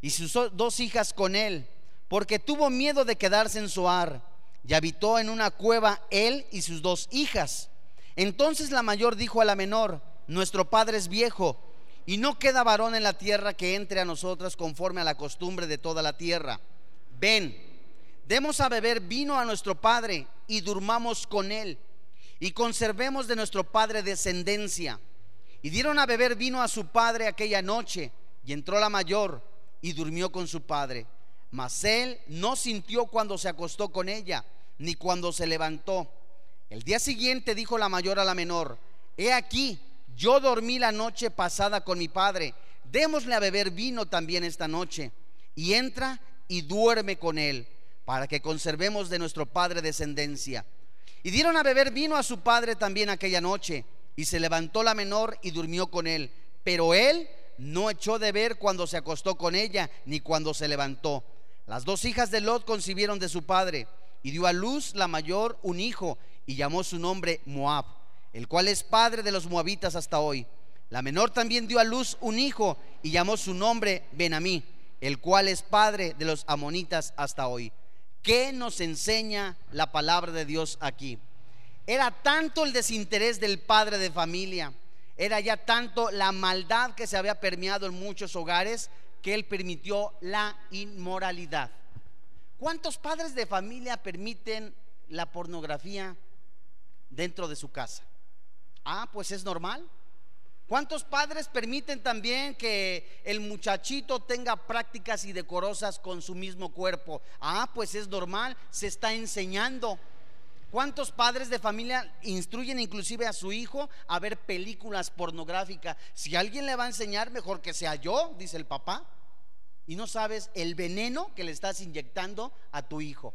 y sus dos hijas con él porque tuvo miedo de quedarse en Zoar y habitó en una cueva él y sus dos hijas. Entonces la mayor dijo a la menor, nuestro padre es viejo y no queda varón en la tierra que entre a nosotras conforme a la costumbre de toda la tierra. Ven, demos a beber vino a nuestro padre y durmamos con él y conservemos de nuestro padre descendencia. Y dieron a beber vino a su padre aquella noche y entró la mayor y durmió con su padre. Mas él no sintió cuando se acostó con ella, ni cuando se levantó. El día siguiente dijo la mayor a la menor, he aquí, yo dormí la noche pasada con mi padre, démosle a beber vino también esta noche. Y entra y duerme con él, para que conservemos de nuestro padre descendencia. Y dieron a beber vino a su padre también aquella noche, y se levantó la menor y durmió con él. Pero él no echó de ver cuando se acostó con ella, ni cuando se levantó. Las dos hijas de Lot concibieron de su padre, y dio a luz la mayor un hijo, y llamó su nombre Moab, el cual es padre de los moabitas hasta hoy. La menor también dio a luz un hijo, y llamó su nombre Benamí, el cual es padre de los amonitas hasta hoy. ¿Qué nos enseña la palabra de Dios aquí? Era tanto el desinterés del padre de familia era ya tanto la maldad que se había permeado en muchos hogares que él permitió la inmoralidad. ¿Cuántos padres de familia permiten la pornografía dentro de su casa? Ah, pues es normal. ¿Cuántos padres permiten también que el muchachito tenga prácticas y decorosas con su mismo cuerpo? Ah, pues es normal, se está enseñando. ¿Cuántos padres de familia instruyen inclusive a su hijo a ver películas pornográficas? Si alguien le va a enseñar, mejor que sea yo, dice el papá. Y no sabes el veneno que le estás inyectando a tu hijo.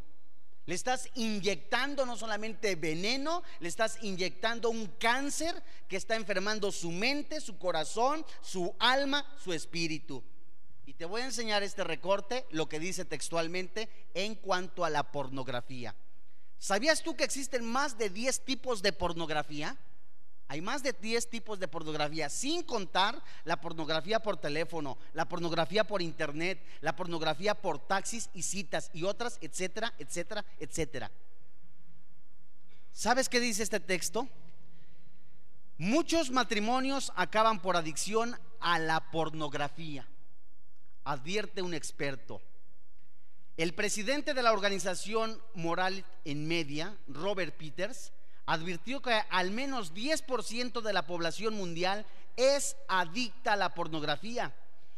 Le estás inyectando no solamente veneno, le estás inyectando un cáncer que está enfermando su mente, su corazón, su alma, su espíritu. Y te voy a enseñar este recorte, lo que dice textualmente en cuanto a la pornografía. ¿Sabías tú que existen más de 10 tipos de pornografía? Hay más de 10 tipos de pornografía, sin contar la pornografía por teléfono, la pornografía por internet, la pornografía por taxis y citas y otras, etcétera, etcétera, etcétera. ¿Sabes qué dice este texto? Muchos matrimonios acaban por adicción a la pornografía, advierte un experto. El presidente de la organización Moral en Media, Robert Peters, advirtió que al menos 10% de la población mundial es adicta a la pornografía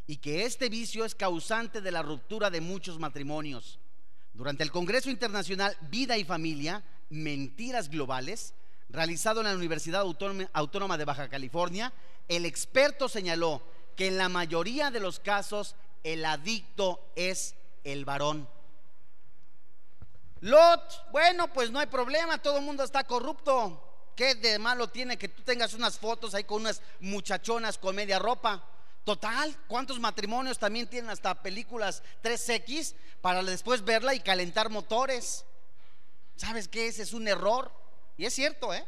y que este vicio es causante de la ruptura de muchos matrimonios. Durante el Congreso Internacional Vida y Familia, Mentiras Globales, realizado en la Universidad Autónoma de Baja California, el experto señaló que en la mayoría de los casos el adicto es el varón. Lot, bueno, pues no hay problema, todo el mundo está corrupto. ¿Qué de malo tiene que tú tengas unas fotos ahí con unas muchachonas con media ropa? Total, ¿cuántos matrimonios también tienen hasta películas 3X para después verla y calentar motores? ¿Sabes qué? Ese es un error. Y es cierto, ¿eh?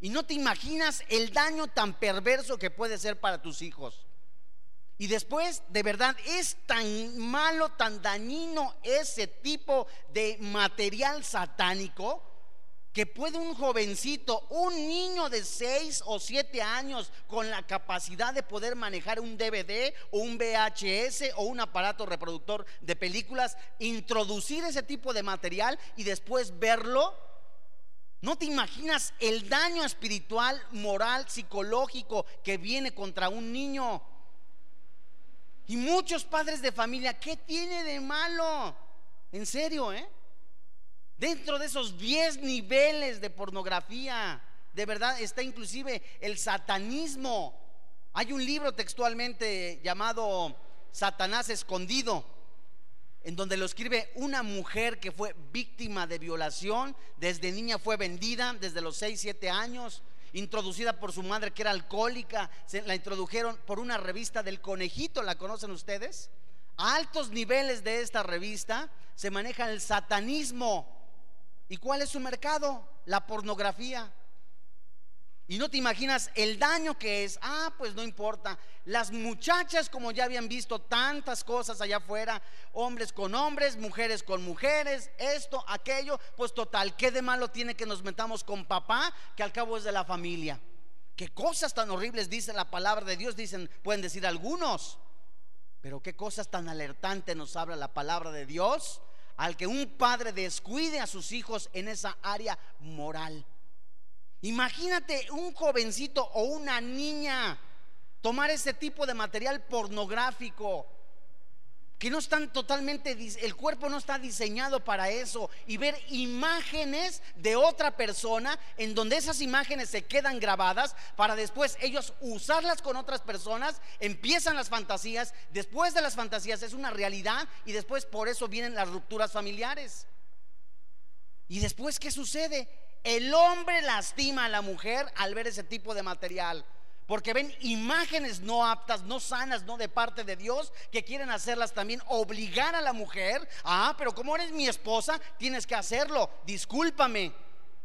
Y no te imaginas el daño tan perverso que puede ser para tus hijos. Y después, de verdad, es tan malo, tan dañino ese tipo de material satánico que puede un jovencito, un niño de 6 o 7 años con la capacidad de poder manejar un DVD o un VHS o un aparato reproductor de películas, introducir ese tipo de material y después verlo. ¿No te imaginas el daño espiritual, moral, psicológico que viene contra un niño? Y muchos padres de familia, ¿qué tiene de malo? En serio, ¿eh? Dentro de esos 10 niveles de pornografía, de verdad está inclusive el satanismo. Hay un libro textualmente llamado Satanás escondido, en donde lo escribe una mujer que fue víctima de violación, desde niña fue vendida, desde los 6, 7 años, introducida por su madre que era alcohólica, se la introdujeron por una revista del conejito, ¿la conocen ustedes? A altos niveles de esta revista se maneja el satanismo. ¿Y cuál es su mercado? La pornografía. Y no te imaginas el daño que es. Ah, pues no importa. Las muchachas, como ya habían visto tantas cosas allá afuera, hombres con hombres, mujeres con mujeres, esto, aquello, pues total, ¿qué de malo tiene que nos metamos con papá, que al cabo es de la familia? ¿Qué cosas tan horribles dice la palabra de Dios? Dicen, pueden decir algunos. Pero qué cosas tan alertantes nos habla la palabra de Dios al que un padre descuide a sus hijos en esa área moral. Imagínate un jovencito o una niña tomar ese tipo de material pornográfico que no están totalmente, el cuerpo no está diseñado para eso y ver imágenes de otra persona en donde esas imágenes se quedan grabadas para después ellos usarlas con otras personas, empiezan las fantasías, después de las fantasías es una realidad y después por eso vienen las rupturas familiares. ¿Y después qué sucede? El hombre lastima a la mujer al ver ese tipo de material. Porque ven imágenes no aptas, no sanas, no de parte de Dios, que quieren hacerlas también, obligar a la mujer. Ah, pero como eres mi esposa, tienes que hacerlo. Discúlpame,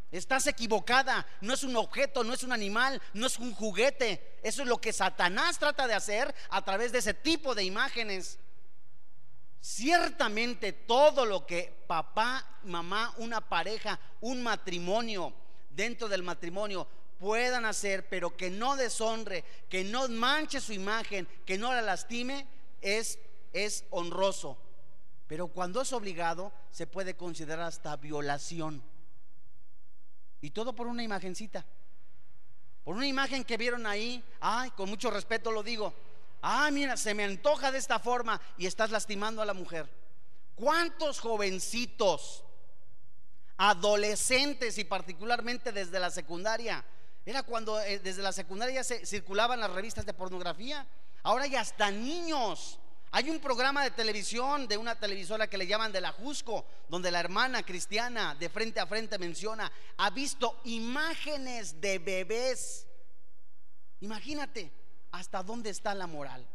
estás equivocada. No es un objeto, no es un animal, no es un juguete. Eso es lo que Satanás trata de hacer a través de ese tipo de imágenes. Ciertamente todo lo que papá, mamá, una pareja, un matrimonio, dentro del matrimonio puedan hacer, pero que no deshonre, que no manche su imagen, que no la lastime, es, es honroso. Pero cuando es obligado, se puede considerar hasta violación. Y todo por una imagencita. Por una imagen que vieron ahí, ay, con mucho respeto lo digo, ah, mira, se me antoja de esta forma y estás lastimando a la mujer. ¿Cuántos jovencitos, adolescentes y particularmente desde la secundaria, era cuando eh, desde la secundaria ya se circulaban las revistas de pornografía, ahora ya hasta niños. Hay un programa de televisión de una televisora que le llaman de la Jusco, donde la hermana cristiana de frente a frente menciona, ha visto imágenes de bebés. Imagínate, hasta dónde está la moral.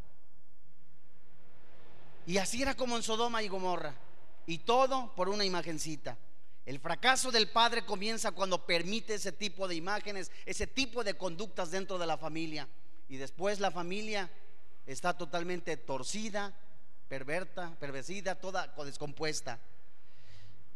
Y así era como en Sodoma y Gomorra. Y todo por una imagencita. El fracaso del padre comienza cuando permite ese tipo de imágenes, ese tipo de conductas dentro de la familia. Y después la familia está totalmente torcida, perverta, pervertida, toda descompuesta.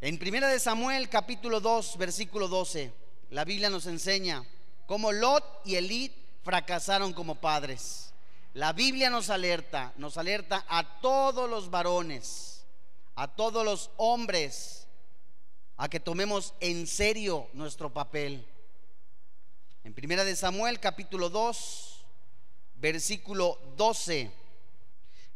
En Primera de Samuel capítulo 2, versículo 12, la Biblia nos enseña cómo Lot y Elid fracasaron como padres. La Biblia nos alerta, nos alerta a todos los varones, a todos los hombres, a que tomemos en serio nuestro papel. En Primera de Samuel capítulo 2, versículo 12.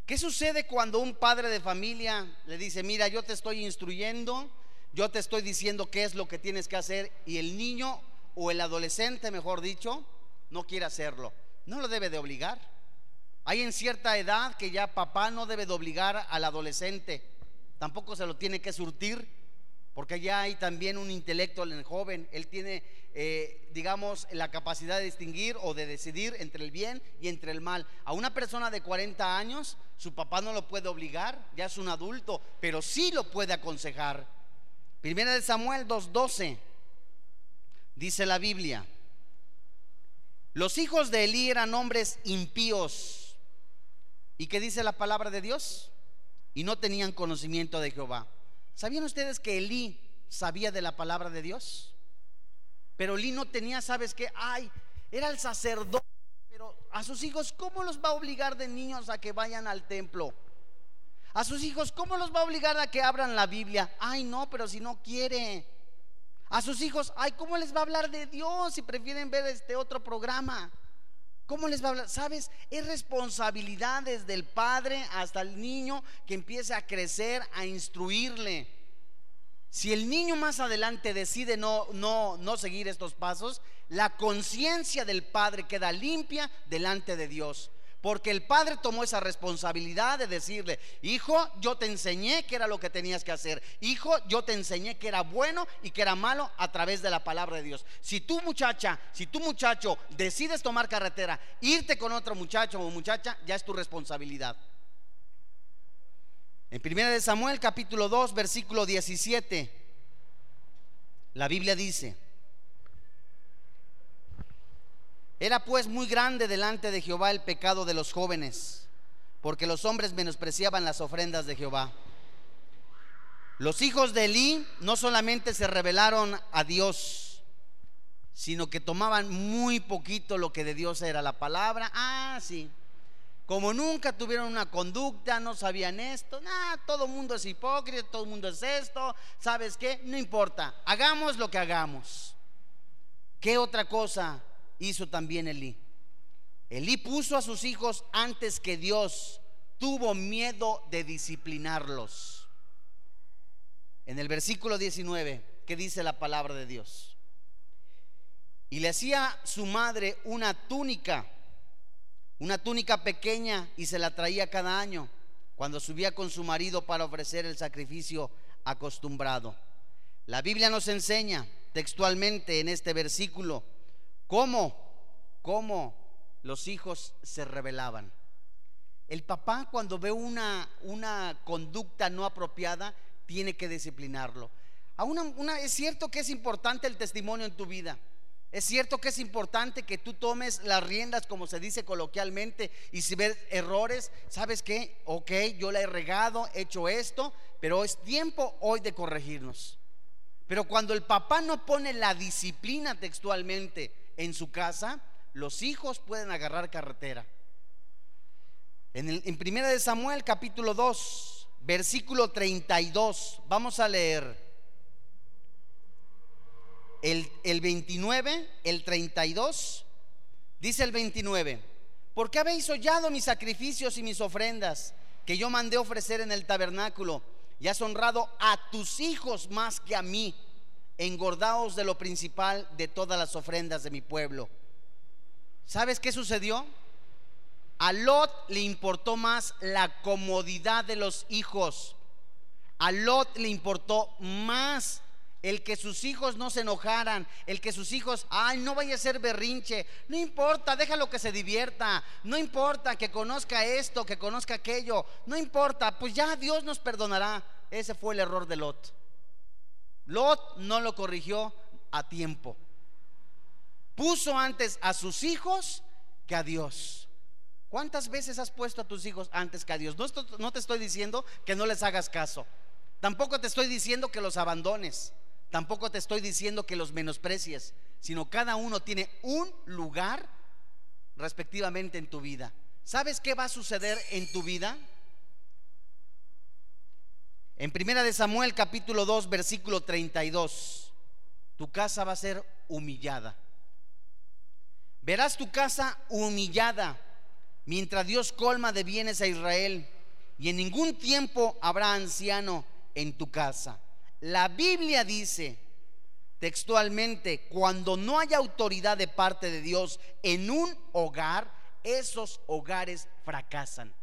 ¿Qué sucede cuando un padre de familia le dice, mira, yo te estoy instruyendo, yo te estoy diciendo qué es lo que tienes que hacer y el niño o el adolescente, mejor dicho, no quiere hacerlo, no lo debe de obligar. Hay en cierta edad que ya papá no debe de obligar al adolescente, tampoco se lo tiene que surtir, porque ya hay también un intelecto en el joven, él tiene, eh, digamos, la capacidad de distinguir o de decidir entre el bien y entre el mal. A una persona de 40 años, su papá no lo puede obligar, ya es un adulto, pero sí lo puede aconsejar. Primera de Samuel 2.12, dice la Biblia. Los hijos de Elí eran hombres impíos. ¿Y qué dice la palabra de Dios? Y no tenían conocimiento de Jehová. ¿Sabían ustedes que Elí sabía de la palabra de Dios? Pero Elí no tenía, ¿sabes qué? Ay, era el sacerdote, pero a sus hijos, ¿cómo los va a obligar de niños a que vayan al templo? A sus hijos, ¿cómo los va a obligar a que abran la Biblia? Ay, no, pero si no quiere. A sus hijos, ay, ¿cómo les va a hablar de Dios si prefieren ver este otro programa? ¿Cómo les va a hablar? ¿Sabes? Es responsabilidad desde el padre hasta el niño que empiece a crecer, a instruirle. Si el niño más adelante decide no, no, no seguir estos pasos, la conciencia del padre queda limpia delante de Dios. Porque el padre tomó esa responsabilidad de decirle, hijo, yo te enseñé que era lo que tenías que hacer. Hijo, yo te enseñé que era bueno y que era malo a través de la palabra de Dios. Si tú muchacha, si tú muchacho decides tomar carretera, irte con otro muchacho o muchacha, ya es tu responsabilidad. En 1 de Samuel capítulo 2 versículo 17, la Biblia dice, Era pues muy grande delante de Jehová el pecado de los jóvenes, porque los hombres menospreciaban las ofrendas de Jehová. Los hijos de Elí no solamente se rebelaron a Dios, sino que tomaban muy poquito lo que de Dios era la palabra. Ah, sí. Como nunca tuvieron una conducta, no sabían esto, todo mundo es hipócrita, todo el mundo es esto, ¿sabes qué? No importa, hagamos lo que hagamos. ¿Qué otra cosa hizo también Elí? Elí puso a sus hijos antes que Dios, tuvo miedo de disciplinarlos. En el versículo 19, ¿qué dice la palabra de Dios? Y le hacía su madre una túnica una túnica pequeña y se la traía cada año cuando subía con su marido para ofrecer el sacrificio acostumbrado. La Biblia nos enseña textualmente en este versículo cómo, cómo los hijos se rebelaban. El papá cuando ve una, una conducta no apropiada tiene que disciplinarlo. una, es cierto que es importante el testimonio en tu vida. Es cierto que es importante que tú tomes las riendas, como se dice coloquialmente, y si ves errores, ¿sabes qué? Ok, yo la he regado, he hecho esto, pero es tiempo hoy de corregirnos. Pero cuando el papá no pone la disciplina textualmente en su casa, los hijos pueden agarrar carretera. En, el, en Primera de Samuel capítulo 2, versículo 32, vamos a leer el, 29, el 32, dice el 29, ¿por qué habéis hollado mis sacrificios y mis ofrendas que yo mandé ofrecer en el tabernáculo? Y has honrado a tus hijos más que a mí, engordaos de lo principal de todas las ofrendas de mi pueblo. ¿Sabes qué sucedió? A Lot le importó más la comodidad de los hijos. A Lot le importó más el que sus hijos no se enojaran, el que sus hijos, ay, no vaya a ser berrinche, no importa, déjalo que se divierta, no importa que conozca esto, que conozca aquello, no importa, pues ya Dios nos perdonará. Ese fue el error de Lot. Lot no lo corrigió a tiempo. Puso antes a sus hijos que a Dios. ¿Cuántas veces has puesto a tus hijos antes que a Dios? No, no te estoy diciendo que no les hagas caso. Tampoco te estoy diciendo que los abandones. Tampoco te estoy diciendo que los menosprecies, sino cada uno tiene un lugar respectivamente en tu vida. ¿Sabes qué va a suceder en tu vida? En Primera de Samuel capítulo 2 versículo 32, tu casa va a ser humillada. Verás tu casa humillada mientras Dios colma de bienes a Israel y en ningún tiempo habrá anciano en tu casa. La Biblia dice textualmente, cuando no hay autoridad de parte de Dios en un hogar, esos hogares fracasan.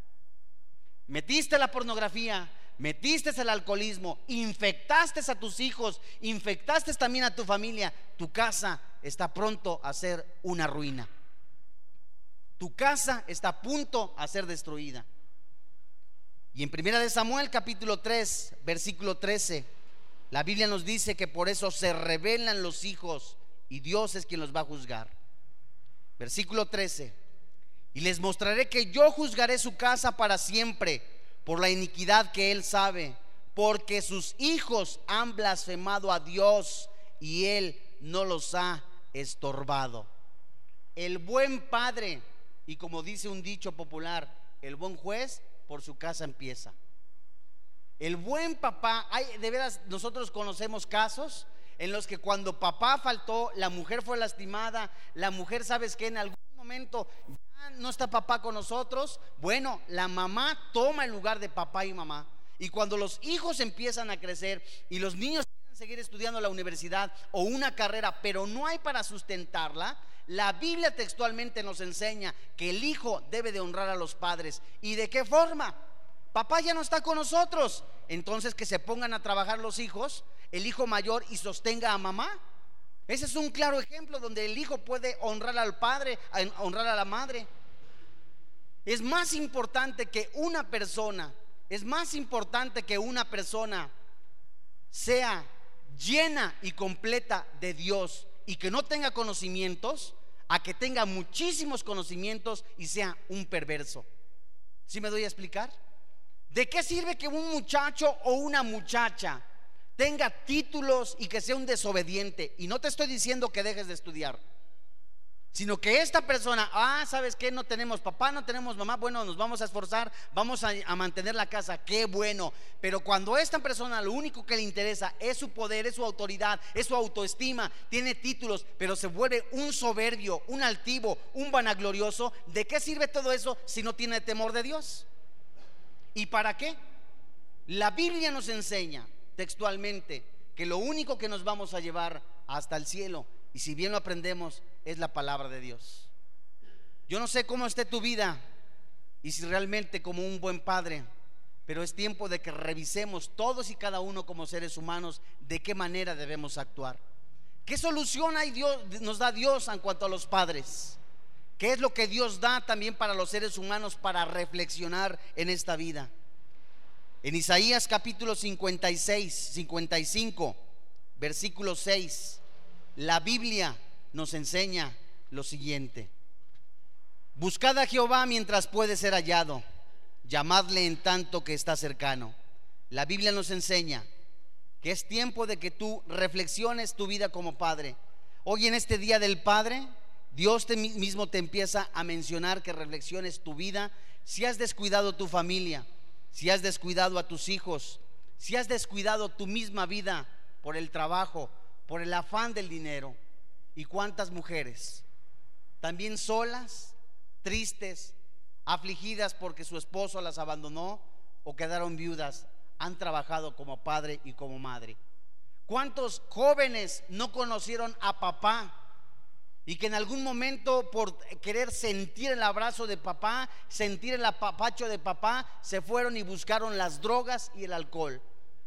Metiste la pornografía, metiste el alcoholismo, infectaste a tus hijos, infectaste también a tu familia, tu casa está pronto a ser una ruina. Tu casa está a punto a ser destruida. Y en Primera de Samuel capítulo 3, versículo 13 la Biblia nos dice que por eso se rebelan los hijos y Dios es quien los va a juzgar. Versículo 13. Y les mostraré que yo juzgaré su casa para siempre por la iniquidad que él sabe, porque sus hijos han blasfemado a Dios y él no los ha estorbado. El buen padre, y como dice un dicho popular, el buen juez por su casa empieza. El buen papá, hay, de veras, nosotros conocemos casos en los que cuando papá faltó, la mujer fue lastimada, la mujer, sabes que en algún momento ya no está papá con nosotros, bueno, la mamá toma el lugar de papá y mamá. Y cuando los hijos empiezan a crecer y los niños quieren seguir estudiando la universidad o una carrera, pero no hay para sustentarla, la Biblia textualmente nos enseña que el hijo debe de honrar a los padres. ¿Y de qué forma? Papá ya no está con nosotros. Entonces que se pongan a trabajar los hijos, el hijo mayor y sostenga a mamá. Ese es un claro ejemplo donde el hijo puede honrar al padre, honrar a la madre. Es más importante que una persona, es más importante que una persona sea llena y completa de Dios y que no tenga conocimientos a que tenga muchísimos conocimientos y sea un perverso. ¿Sí me doy a explicar? ¿De qué sirve que un muchacho o una muchacha tenga títulos y que sea un desobediente? Y no te estoy diciendo que dejes de estudiar, sino que esta persona, ah, ¿sabes qué? No tenemos papá, no tenemos mamá, bueno, nos vamos a esforzar, vamos a, mantener la casa, qué bueno. Pero cuando esta persona lo único que le interesa es su poder, es su autoridad, es su autoestima, tiene títulos, pero se vuelve un soberbio, un altivo, un vanaglorioso, ¿de qué sirve todo eso si no tiene temor de Dios? ¿Y para qué? La Biblia nos enseña textualmente que lo único que nos vamos a llevar hasta el cielo, y si bien lo aprendemos, es la palabra de Dios. Yo no sé cómo esté tu vida y si realmente como un buen padre, pero es tiempo de que revisemos todos y cada uno como seres humanos de qué manera debemos actuar. ¿Qué solución hay Dios, nos da Dios en cuanto a los padres? ¿Qué es lo que Dios da también para los seres humanos para reflexionar en esta vida? En Isaías capítulo 56, 55, versículo 6, la Biblia nos enseña lo siguiente. Buscad a Jehová mientras puede ser hallado, llamadle en tanto que está cercano. La Biblia nos enseña que es tiempo de que tú reflexiones tu vida como padre. Hoy en este día del Padre, Dios mismo te empieza a mencionar que reflexiones tu vida, si has descuidado tu familia, si has descuidado a tus hijos, si has descuidado tu misma vida por el trabajo, por el afán del dinero. ¿Y cuántas mujeres? También solas, tristes, afligidas porque su esposo las abandonó o quedaron viudas, han trabajado como padre y como madre. ¿Cuántos jóvenes no conocieron a papá y que en algún momento por querer sentir el abrazo de papá, sentir el apapacho de papá, se fueron y buscaron las drogas y el alcohol?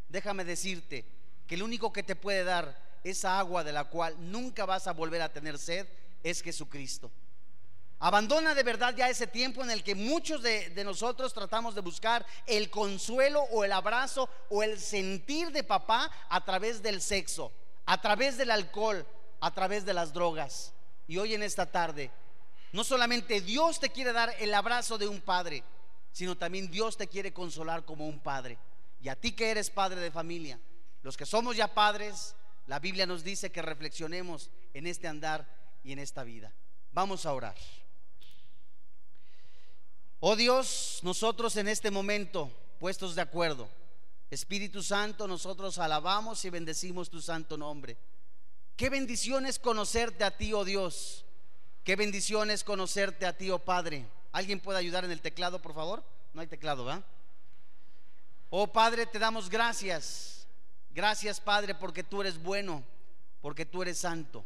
Déjame decirte que el único que te puede dar esa agua de la cual nunca vas a volver a tener sed es Jesucristo. Abandona de verdad ya ese tiempo en el que muchos de, nosotros tratamos de buscar el consuelo o el abrazo o el sentir de papá a través del sexo, a través del alcohol, a través de las drogas. Y hoy en esta tarde, no solamente Dios te quiere dar el abrazo de un padre, sino también Dios te quiere consolar como un padre. Y a ti que eres padre de familia, los que somos ya padres, la Biblia nos dice que reflexionemos en este andar y en esta vida. Vamos a orar. Oh Dios, nosotros en este momento, puestos de acuerdo, Espíritu Santo, nosotros alabamos y bendecimos tu santo nombre. Qué bendiciones conocerte a ti, oh Dios. Qué bendiciones conocerte a ti, oh Padre. ¿Alguien puede ayudar en el teclado, por favor? No hay teclado, ¿va? Oh Padre, te damos gracias Gracias Padre porque tú eres bueno, porque tú eres santo.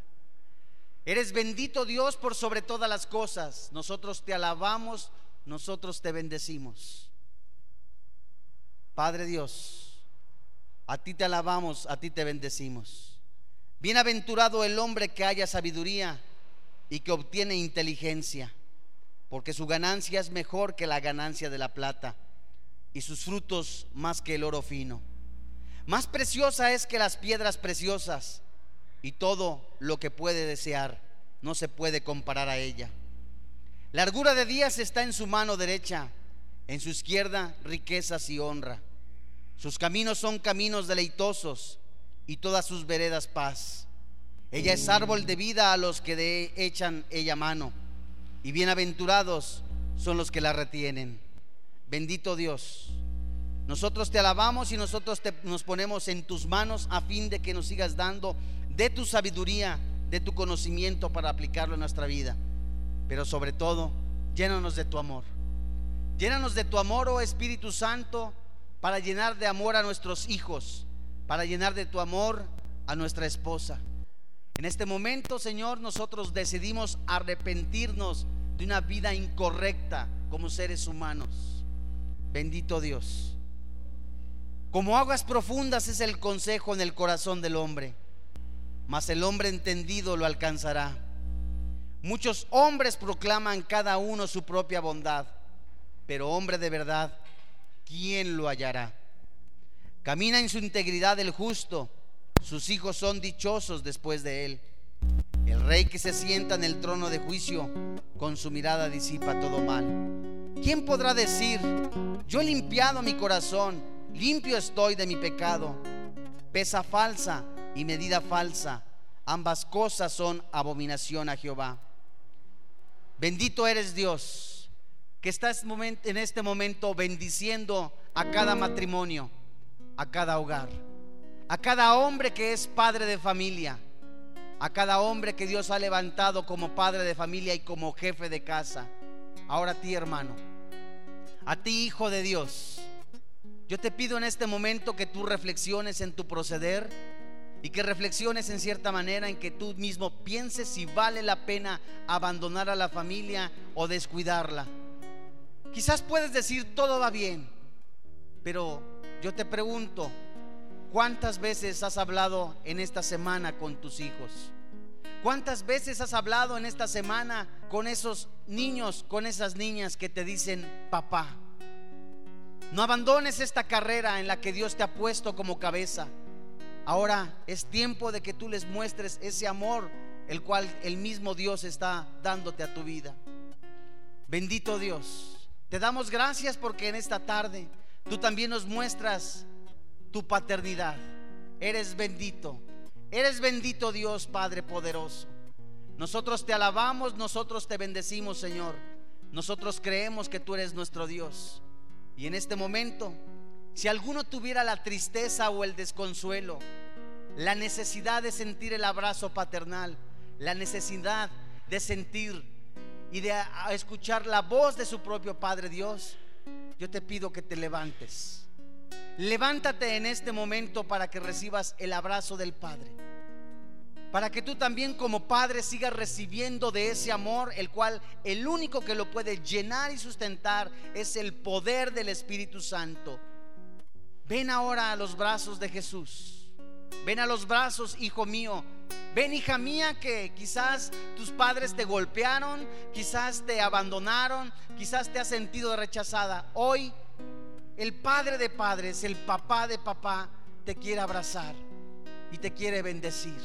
Eres bendito Dios por sobre todas las cosas. Nosotros te alabamos, nosotros te bendecimos. Padre Dios, a ti te alabamos, a ti te bendecimos. Bienaventurado el hombre que haya sabiduría y que obtiene inteligencia, porque su ganancia es mejor que la ganancia de la plata y sus frutos más que el oro fino. Más preciosa es que las piedras preciosas y todo lo que puede desear no se puede comparar a ella. Largura de días está en su mano derecha, en su izquierda riquezas y honra. Sus caminos son caminos deleitosos y todas sus veredas paz. Ella es árbol de vida a los que de echan ella mano y bienaventurados son los que la retienen. Bendito Dios nosotros te alabamos y nosotros te, nos ponemos en tus manos a fin de que nos sigas dando de tu sabiduría, de tu conocimiento para aplicarlo en nuestra vida. Pero sobre todo, llénanos de tu amor. Llénanos de tu amor, oh Espíritu Santo, para llenar de amor a nuestros hijos, para llenar de tu amor a nuestra esposa. En este momento, Señor, nosotros decidimos arrepentirnos de una vida incorrecta como seres humanos. Bendito Dios. Como aguas profundas es el consejo en el corazón del hombre, mas el hombre entendido lo alcanzará. Muchos hombres proclaman cada uno su propia bondad, pero hombre de verdad, ¿quién lo hallará? Camina en su integridad el justo, sus hijos son dichosos después de él. El rey que se sienta en el trono de juicio, con su mirada disipa todo mal. ¿Quién podrá decir, yo he limpiado mi corazón, limpio estoy de mi pecado? Pesa falsa y medida falsa, ambas cosas son abominación a Jehová. Bendito eres Dios, que estás en este momento bendiciendo a cada matrimonio, a cada hogar, a cada hombre que es padre de familia a cada hombre que Dios ha levantado como padre de familia y como jefe de casa. Ahora a ti, hermano, a ti, hijo de Dios, yo te pido en este momento que tú reflexiones en tu proceder y que reflexiones en cierta manera en que tú mismo pienses si vale la pena abandonar a la familia o descuidarla. Quizás puedes decir todo va bien, pero yo te pregunto, ¿Cuántas veces has hablado en esta semana con tus hijos? ¿Cuántas veces has hablado en esta semana con esos niños, con esas niñas que te dicen papá? No abandones esta carrera en la que Dios te ha puesto como cabeza. Ahora es tiempo de que tú les muestres ese amor el cual el mismo Dios está dándote a tu vida. Bendito Dios, te damos gracias porque en esta tarde tú también nos muestras tu paternidad. Eres bendito. Eres bendito Dios Padre poderoso. Nosotros te alabamos, nosotros te bendecimos, Señor. Nosotros creemos que tú eres nuestro Dios. Y en este momento, si alguno tuviera la tristeza o el desconsuelo, la necesidad de sentir el abrazo paternal, la necesidad de sentir y de escuchar la voz de su propio Padre Dios, yo te pido que te levantes Levántate en este momento para que recibas el abrazo del Padre. Para que tú también como padre sigas recibiendo de ese amor, el cual el único que lo puede llenar y sustentar es el poder del Espíritu Santo. Ven ahora a los brazos de Jesús. Ven a los brazos, hijo mío. Ven, hija mía, que quizás tus padres te golpearon, quizás te abandonaron, quizás te has sentido rechazada. Hoy el padre de padres, el papá de papá, te quiere abrazar y te quiere bendecir.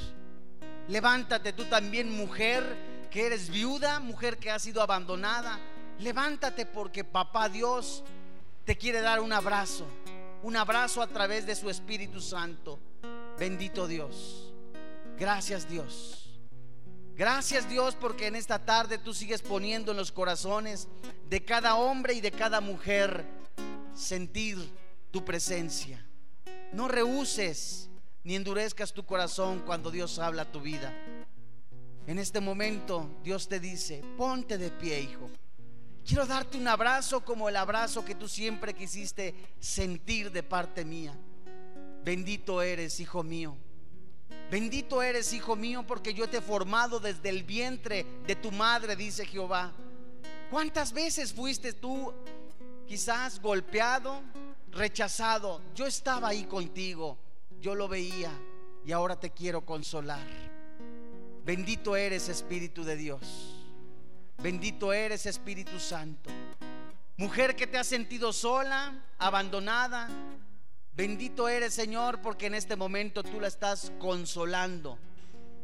Levántate tú también, mujer, que eres viuda, mujer que ha sido abandonada. Levántate porque papá Dios te quiere dar un abrazo, un abrazo a través de su Espíritu Santo. Bendito Dios. Gracias Dios. Gracias Dios porque en esta tarde tú sigues poniendo en los corazones de cada hombre y de cada mujer sentir tu presencia. No rehuses ni endurezcas tu corazón cuando Dios habla a tu vida. En este momento Dios te dice, ponte de pie, hijo. Quiero darte un abrazo como el abrazo que tú siempre quisiste sentir de parte mía. Bendito eres, hijo mío. Bendito eres, hijo mío, porque yo te he formado desde el vientre de tu madre, dice Jehová. ¿Cuántas veces fuiste tú quizás golpeado, rechazado, yo estaba ahí contigo, yo lo veía y ahora te quiero consolar. Bendito eres Espíritu de Dios. Bendito eres Espíritu Santo. Mujer que te has sentido sola, abandonada. Bendito eres Señor porque en este momento tú la estás consolando.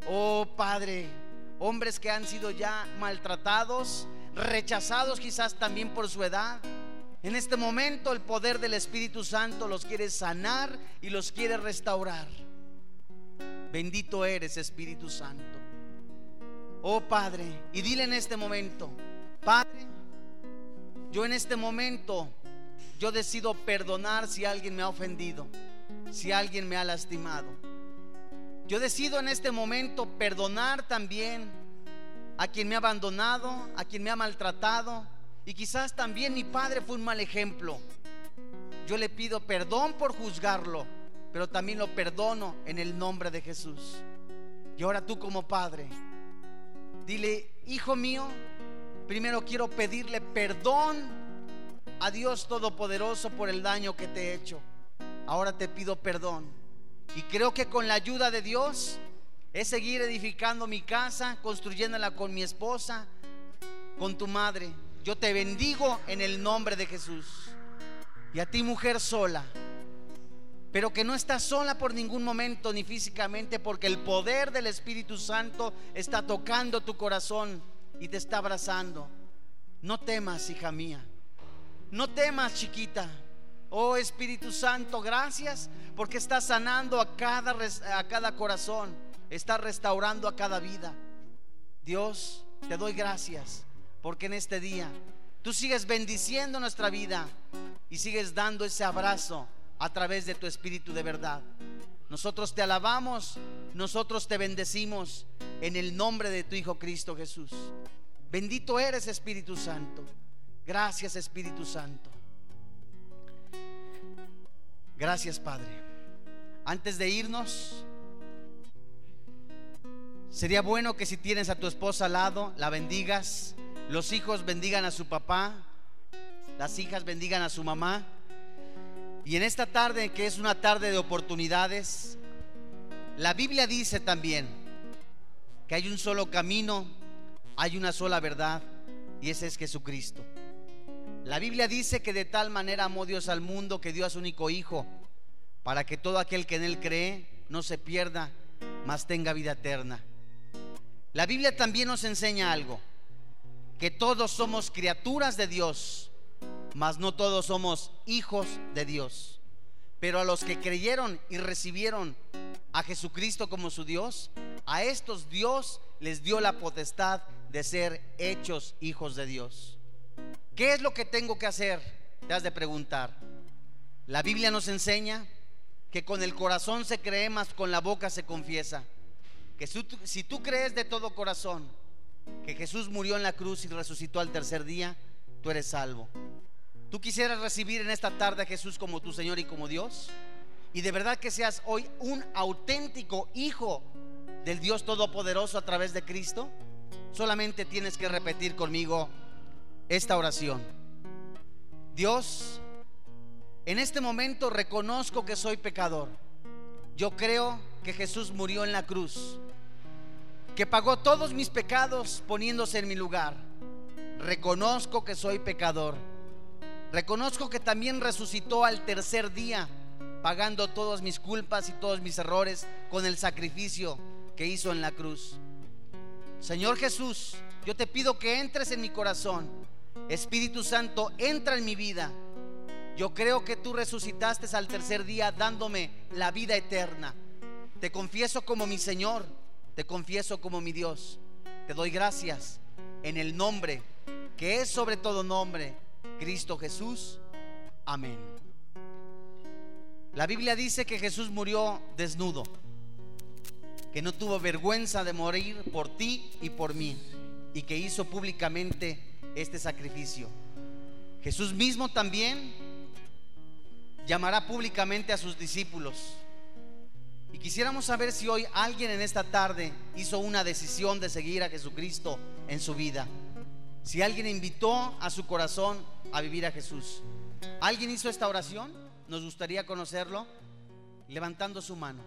Oh Padre, hombres que han sido ya maltratados, rechazados quizás también por su edad en este momento el poder del Espíritu Santo los quiere sanar y los quiere restaurar. Bendito eres Espíritu Santo. Oh Padre, y dile en este momento, Padre, yo en este momento, yo decido perdonar si alguien me ha ofendido, si alguien me ha lastimado. Yo decido en este momento perdonar también a quien me ha abandonado, a quien me ha maltratado, y quizás también mi padre fue un mal ejemplo. Yo le pido perdón por juzgarlo, pero también lo perdono en el nombre de Jesús. Y ahora tú como padre, dile, hijo mío, primero quiero pedirle perdón a Dios Todopoderoso por el daño que te he hecho. Ahora te pido perdón. Y creo que con la ayuda de Dios es seguir edificando mi casa, construyéndola con mi esposa, con tu madre. Yo te bendigo en el nombre de Jesús. Y a ti mujer sola, pero que no estás sola por ningún momento ni físicamente, porque el poder del Espíritu Santo está tocando tu corazón y te está abrazando. No temas, hija mía. No temas, chiquita. Oh Espíritu Santo, gracias porque estás sanando a cada, a cada corazón, está restaurando a cada vida. Dios, te doy gracias porque en este día tú sigues bendiciendo nuestra vida y sigues dando ese abrazo a través de tu Espíritu de verdad. Nosotros te alabamos, nosotros te bendecimos en el nombre de tu Hijo Cristo Jesús. Bendito eres Espíritu Santo. Gracias Espíritu Santo. Gracias Padre. Antes de irnos, sería bueno que si tienes a tu esposa al lado, la bendigas. Los hijos bendigan a su papá, las hijas bendigan a su mamá. Y en esta tarde, que es una tarde de oportunidades, la Biblia dice también que hay un solo camino, hay una sola verdad, y ese es Jesucristo. La Biblia dice que de tal manera amó Dios al mundo que dio a su único Hijo, para que todo aquel que en Él cree no se pierda, mas tenga vida eterna. La Biblia también nos enseña algo, que todos somos criaturas de Dios, mas no todos somos hijos de Dios. Pero a los que creyeron y recibieron a Jesucristo como su Dios, a estos Dios les dio la potestad de ser hechos hijos de Dios. ¿Qué es lo que tengo que hacer? Te has de preguntar. La Biblia nos enseña que con el corazón se cree, más con la boca se confiesa. Que si tú crees de todo corazón que Jesús murió en la cruz y resucitó al tercer día, tú eres salvo. ¿Tú quisieras recibir en esta tarde a Jesús como tu Señor y como Dios? Y de verdad que seas hoy un auténtico hijo del Dios Todopoderoso a través de Cristo. Solamente tienes que repetir conmigo esta oración. Dios, en este momento reconozco que soy pecador. Yo creo que Jesús murió en la cruz, que pagó todos mis pecados poniéndose en mi lugar. Reconozco que soy pecador. Reconozco que también resucitó al tercer día, pagando todas mis culpas y todos mis errores con el sacrificio que hizo en la cruz. Señor Jesús, yo te pido que entres en mi corazón Espíritu Santo, entra en mi vida. Yo creo que tú resucitaste al tercer día dándome la vida eterna. Te confieso como mi Señor, te confieso como mi Dios. Te doy gracias en el nombre que es sobre todo nombre, Cristo Jesús. Amén. La Biblia dice que Jesús murió desnudo, que no tuvo vergüenza de morir por ti y por mí, y que hizo públicamente este sacrificio. Jesús mismo también llamará públicamente a sus discípulos. Y quisiéramos saber si hoy alguien en esta tarde hizo una decisión de seguir a Jesucristo en su vida. Si alguien invitó a su corazón a vivir a Jesús. ¿Alguien hizo esta oración? Nos gustaría conocerlo levantando su mano.